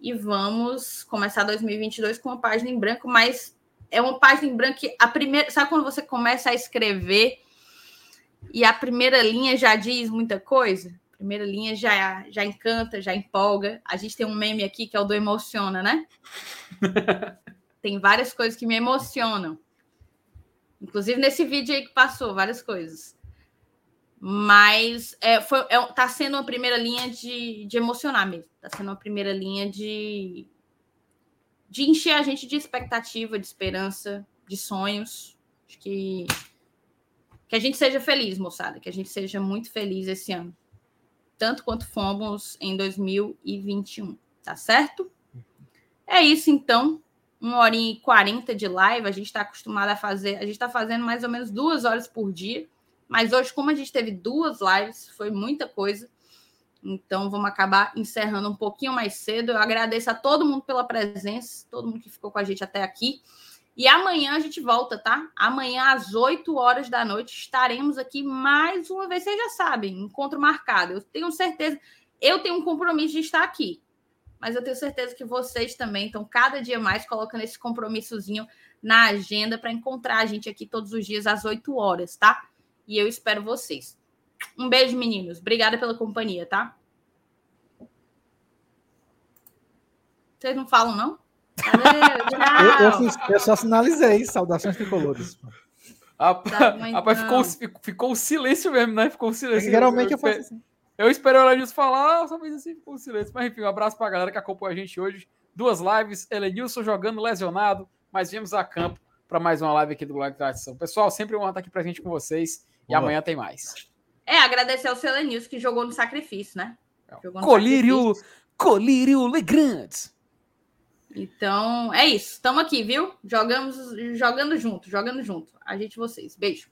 e vamos começar 2022 com uma página em branco, mas é uma página em branco que a primeira. Sabe quando você começa a escrever e a primeira linha já diz muita coisa? A primeira linha já, já encanta, já empolga. A gente tem um meme aqui que é o do emociona, né? (laughs) tem várias coisas que me emocionam. Inclusive nesse vídeo aí que passou, várias coisas. Mas é, foi, é, tá sendo uma primeira linha de, de emocionar mesmo. Tá sendo uma primeira linha de, de encher a gente de expectativa, de esperança, de sonhos. Acho que que a gente seja feliz, moçada, que a gente seja muito feliz esse ano, tanto quanto fomos em 2021, tá certo? É isso então, uma hora e quarenta de live, a gente está acostumado a fazer, a gente está fazendo mais ou menos duas horas por dia, mas hoje, como a gente teve duas lives, foi muita coisa. Então, vamos acabar encerrando um pouquinho mais cedo. Eu agradeço a todo mundo pela presença, todo mundo que ficou com a gente até aqui. E amanhã a gente volta, tá? Amanhã, às 8 horas da noite, estaremos aqui mais uma vez. Vocês já sabem, encontro marcado. Eu tenho certeza, eu tenho um compromisso de estar aqui. Mas eu tenho certeza que vocês também estão cada dia mais colocando esse compromissozinho na agenda para encontrar a gente aqui todos os dias às 8 horas, tá? E eu espero vocês. Um beijo, meninos. Obrigada pela companhia, tá? Vocês não falam, não? eu, eu, fiz, eu, só sinalizei. Saudações tricolores. Rapaz, ficou, ficou o silêncio mesmo, né? Ficou o silêncio. geralmente eu, eu faço assim. Eu esperei o Elenilson falar, só fiz assim, ficou o silêncio. Mas enfim, um abraço pra galera que acompanha a gente hoje. Duas lives, Elenilson jogando lesionado, mas viemos a campo para mais uma live aqui do Glória Tradição. Pessoal, sempre uma estar aqui presente com vocês. E amanhã tem mais. É, agradecer ao Selenilson que jogou no sacrifício, né? Jogou no Colírio, sacrifício. Colírio Legrand. Então, é isso. Estamos aqui, viu? Jogamos, jogando junto, jogando junto. A gente vocês. Beijo.